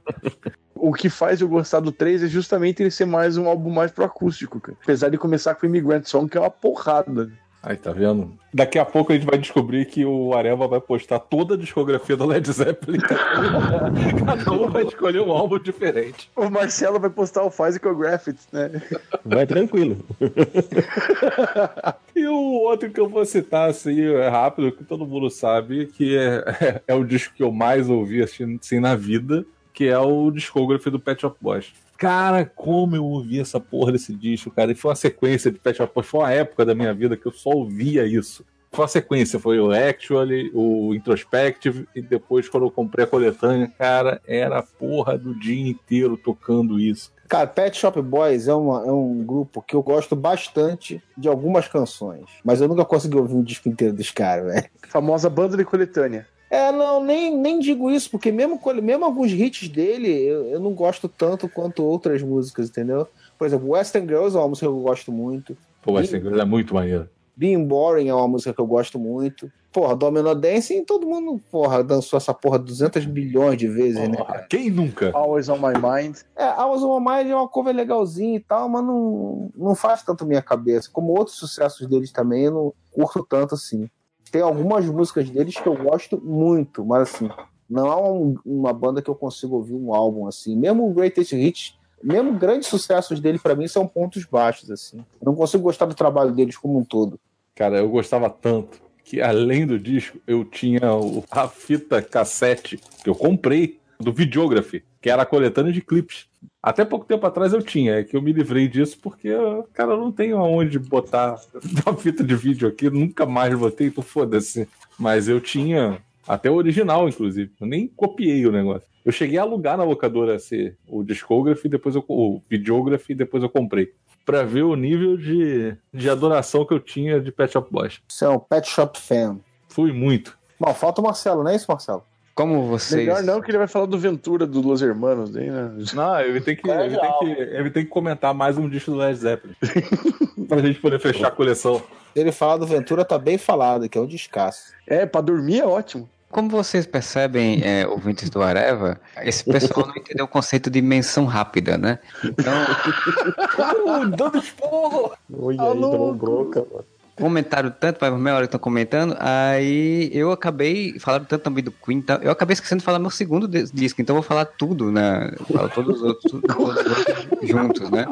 O que faz eu gostar do 3 é justamente ele ser mais um álbum mais pro acústico, cara. Apesar de começar com o Immigrant Song, que é uma porrada. Aí, tá vendo? Daqui a pouco a gente vai descobrir que o Areva vai postar toda a discografia do Led Zeppelin. Cada um vai escolher um álbum diferente. O Marcelo vai postar o Physical Graphics, né? Vai tranquilo. E o outro que eu vou citar, assim, é rápido, que todo mundo sabe, que é, é, o disco que eu mais ouvi, assim, assim, na vida, que é o discography do Pet Shop Boys. Cara, como eu ouvi essa porra desse disco, cara. E foi uma sequência de Pet Shop Boys. Foi uma época da minha vida que eu só ouvia isso. Foi a sequência, foi o Actually, o Introspective, e depois, quando eu comprei a coletânea, cara, era a porra do dia inteiro tocando isso. Cara, Pet Shop Boys é, uma- é um grupo que eu gosto bastante de algumas canções, mas eu nunca consegui ouvir um disco inteiro dos caras, velho. Famosa banda de coletânea. É, não, nem, nem digo isso, porque mesmo, com ele- mesmo alguns hits dele, eu, eu não gosto tanto quanto outras músicas, entendeu? Por exemplo, Western Girls é uma música que eu gosto muito. Pô, essa coisa é muito maneiro. Being Boring é uma música que eu gosto muito. Porra, Domino Dancing, todo mundo, porra, dançou essa porra 200 bilhões de vezes, né, cara? Quem nunca? Always on my mind. É, a Was on My Mind é uma cover legalzinha e tal, mas não, não faz tanto minha cabeça. Como outros sucessos deles também, eu não curto tanto assim. Tem algumas músicas deles que eu gosto muito, mas assim, não é um- uma banda que eu consigo ouvir um álbum assim. Mesmo o Greatest Hits, mesmo grandes sucessos dele pra mim são pontos baixos assim. Eu não consigo gostar do trabalho deles como um todo. Cara, eu gostava tanto que além do disco, eu tinha o- a fita cassete que eu comprei do Videography, que era a coletânea de clipes. Até pouco tempo atrás eu tinha, é que eu me livrei disso porque, cara, eu não tenho aonde botar uma fita de vídeo aqui, nunca mais botei, então foda-se. Mas eu tinha até o original, inclusive. Eu nem copiei o negócio. Eu cheguei a alugar na locadora esse, o Discography, depois eu, o Videography, e depois eu comprei. Pra ver o nível de, de adoração que eu tinha de Pet Shop Boys. Você é um Pet Shop fan. Fui muito. Bom, falta o Marcelo, não é isso, Marcelo? Como vocês. Melhor não, que ele vai falar do Ventura do Los Hermanos. Hein, né? Não, ele tem que, ele tem que, ele tem que comentar mais um disco do Led Zeppelin. pra gente poder fechar a coleção. Ele falar do Ventura tá bem falado, que é um descasso. É, pra dormir é ótimo. Como vocês percebem, é, ouvintes do Areva, esse pessoal não entendeu o conceito de menção rápida, né? Então, dando esporro! Oi, aí, tomou bronca, mano. Comentaram tanto, faz meia hora estão comentando, aí eu acabei, falaram tanto também do Queen, eu acabei esquecendo de falar meu segundo disco, então eu vou falar tudo, né? Falo todos os outros, todos os outros juntos, né?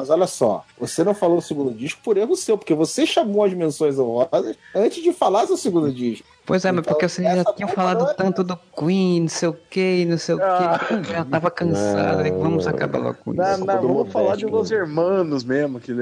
Mas olha só, você não falou o segundo disco por erro seu, porque você chamou as menções honrosas antes de falar seu segundo disco. Pois é, mas Então, porque vocês já essa tinham bomba falado não é- tanto do Queen, não sei o que, não sei o que, eu já tava cansado, aí vamos acabar logo com isso. na, do vamos falar de Los Hermanos mesmo. Que, é,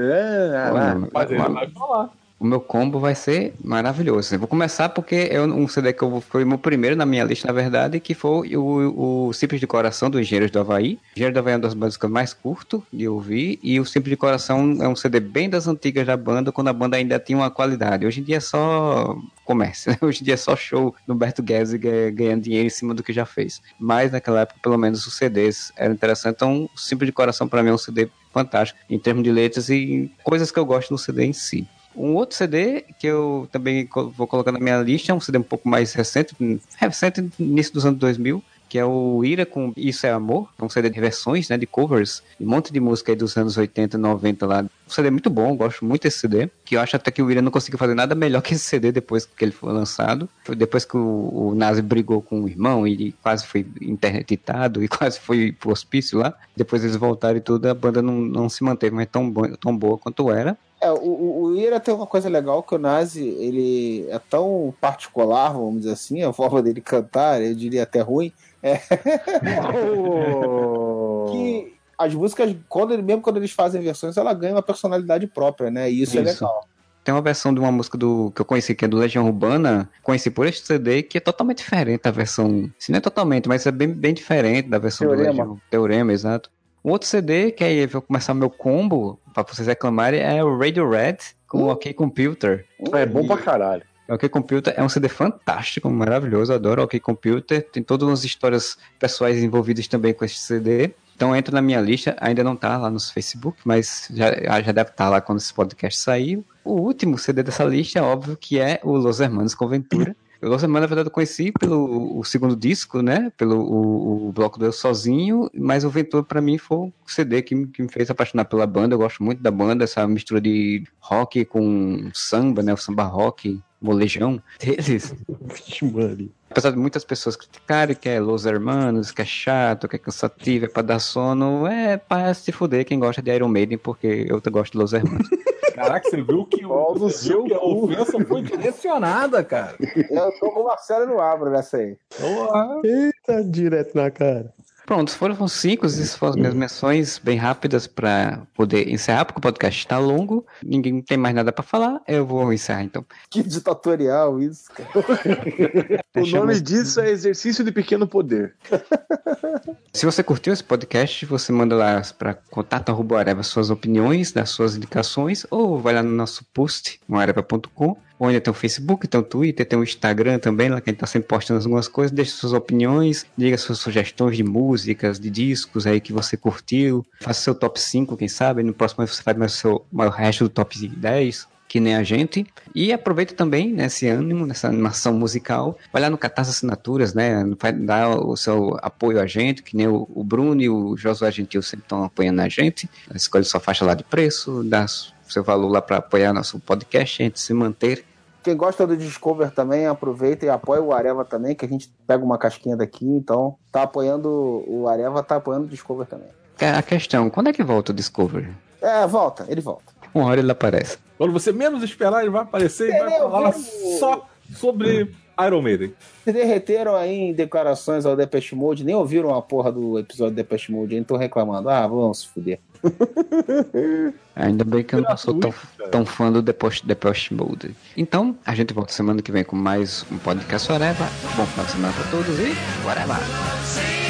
Olha, ah, Mas ele mas- vai falar. O meu combo vai ser maravilhoso. Eu vou começar porque é um CD que eu foi o meu primeiro na minha lista, na verdade, que foi o, o Simples de Coração do Engenheiros do Havaí. Engenheiros do Havaí é uma das bandas mais curto de ouvir. E o Simples de Coração é um CD bem das antigas da banda, quando a banda ainda tinha uma qualidade. Hoje em dia é só comércio, né? Hoje em dia é só show do Humberto Guedes ganha- ganhando dinheiro em cima do que já fez. Mas naquela época, pelo menos, os CDs eram interessantes. Então, Simples de Coração, para mim, é um CD fantástico em termos de letras e coisas que eu gosto no CD em si. Um outro CD que eu também vou colocar na minha lista é um CD um pouco mais recente, recente início dos anos 2000, que é o Ira com Isso é Amor, é um CD de versões, né, de covers, um monte de música aí dos anos 80, 90 lá. Um CD muito bom, gosto muito desse CD, que eu acho até que o Ira não conseguiu fazer nada melhor que esse CD depois que ele foi lançado. Foi depois que o, o Nazi brigou com o irmão e quase foi interditado e quase foi pro hospício lá. Depois eles voltaram e tudo, a banda não, não se manteve mais tão, bo tão boa quanto era. É, o, o, Ira tem uma coisa legal que o Nazi, ele é tão particular, vamos dizer assim, a forma dele cantar, eu diria até ruim, é que as músicas, quando ele, mesmo quando eles fazem versões, ela ganha uma personalidade própria, né? E isso, é Isso. legal. Tem uma versão de uma música do que eu conheci, que é do Legião Urbana, conheci por este CD, que é totalmente diferente da versão. Se não é totalmente, mas é bem, bem diferente da versão Teorema. do Legião. Teorema, exato. Um outro CD, que aí eu vou começar meu combo, pra vocês reclamarem, é o Radio Red com o OK Computer. é bom pra caralho. O OK Computer é um CD fantástico, maravilhoso, adoro o OK Computer. Tem todas as histórias pessoais envolvidas também com esse CD. Então entra na minha lista, ainda não tá lá no Facebook, mas já, já deve estar lá quando esse podcast sair. O último CD dessa lista óbvio que é o Los Hermanos Conventura. O Los Hermanos, na verdade, eu conheci pelo o segundo disco, né? Pelo o, o Bloco do Eu Sozinho, mas o Ventura, pra mim, foi o CD que, me- que me fez apaixonar pela banda. Eu gosto muito da banda, essa mistura de rock com samba, né? O samba rock, molejão deles. Mano. Apesar de muitas pessoas criticarem que é Los Hermanos, que é chato, que é cansativo, é pra dar sono, é pra se fuder quem gosta de Iron Maiden, porque eu gosto de Los Hermanos. Caraca, você viu que, o, você viu seu que a ofensa foi direcionada, cara. Eu tô com o Marcelo no abro nessa aí. Eita, direto na cara. Pronto, foram cinco, essas foram as minhas menções bem rápidas para poder encerrar, porque o podcast está longo, ninguém tem mais nada para falar, eu vou encerrar então. Que ditatorial isso, cara. O nome disso é exercício de pequeno poder. Se você curtiu esse podcast, você manda lá para contato arroba areva suas opiniões, das suas indicações, ou vai lá no nosso post, no areva.com, ainda tem o Facebook, tem o Twitter, tem o Instagram também, lá que a gente tá sempre postando algumas coisas, deixe suas opiniões, diga suas sugestões de músicas, de discos aí que você curtiu, faça seu top 5, quem sabe, no próximo você faz mais o, seu, mais o resto do top 10 que nem a gente. E aproveita também nesse ânimo, nessa animação musical. Vai lá no Catarse Assinaturas, né? Vai dar o seu apoio a gente, que nem o, o Bruno e o Josué Gentil sempre estão apoiando a gente. Escolhe sua faixa lá de preço, dá seu valor lá para apoiar nosso podcast, a gente se manter. Quem gosta do Discover também, aproveita e apoia o Areva também, que a gente pega uma casquinha daqui, então tá apoiando o Areva, tá apoiando o Discover também. A questão, quando é que volta o Discovery? É, volta, ele volta. Uma hora ele aparece. Quando você menos esperar, ele vai aparecer e vai Entendeu? falar Vamos- só sobre Iron Maiden. Se derreteram aí em declarações ao Depeche Mode, nem ouviram a porra do episódio do Depeche Mode, então reclamando. Ah, vamos se fuder. Ainda bem que eu não sou tão, tão fã do Depost Depost Mode. Então, a gente volta semana que vem com mais um podcast Areva. Bom final de semana pra todos e whatever. Say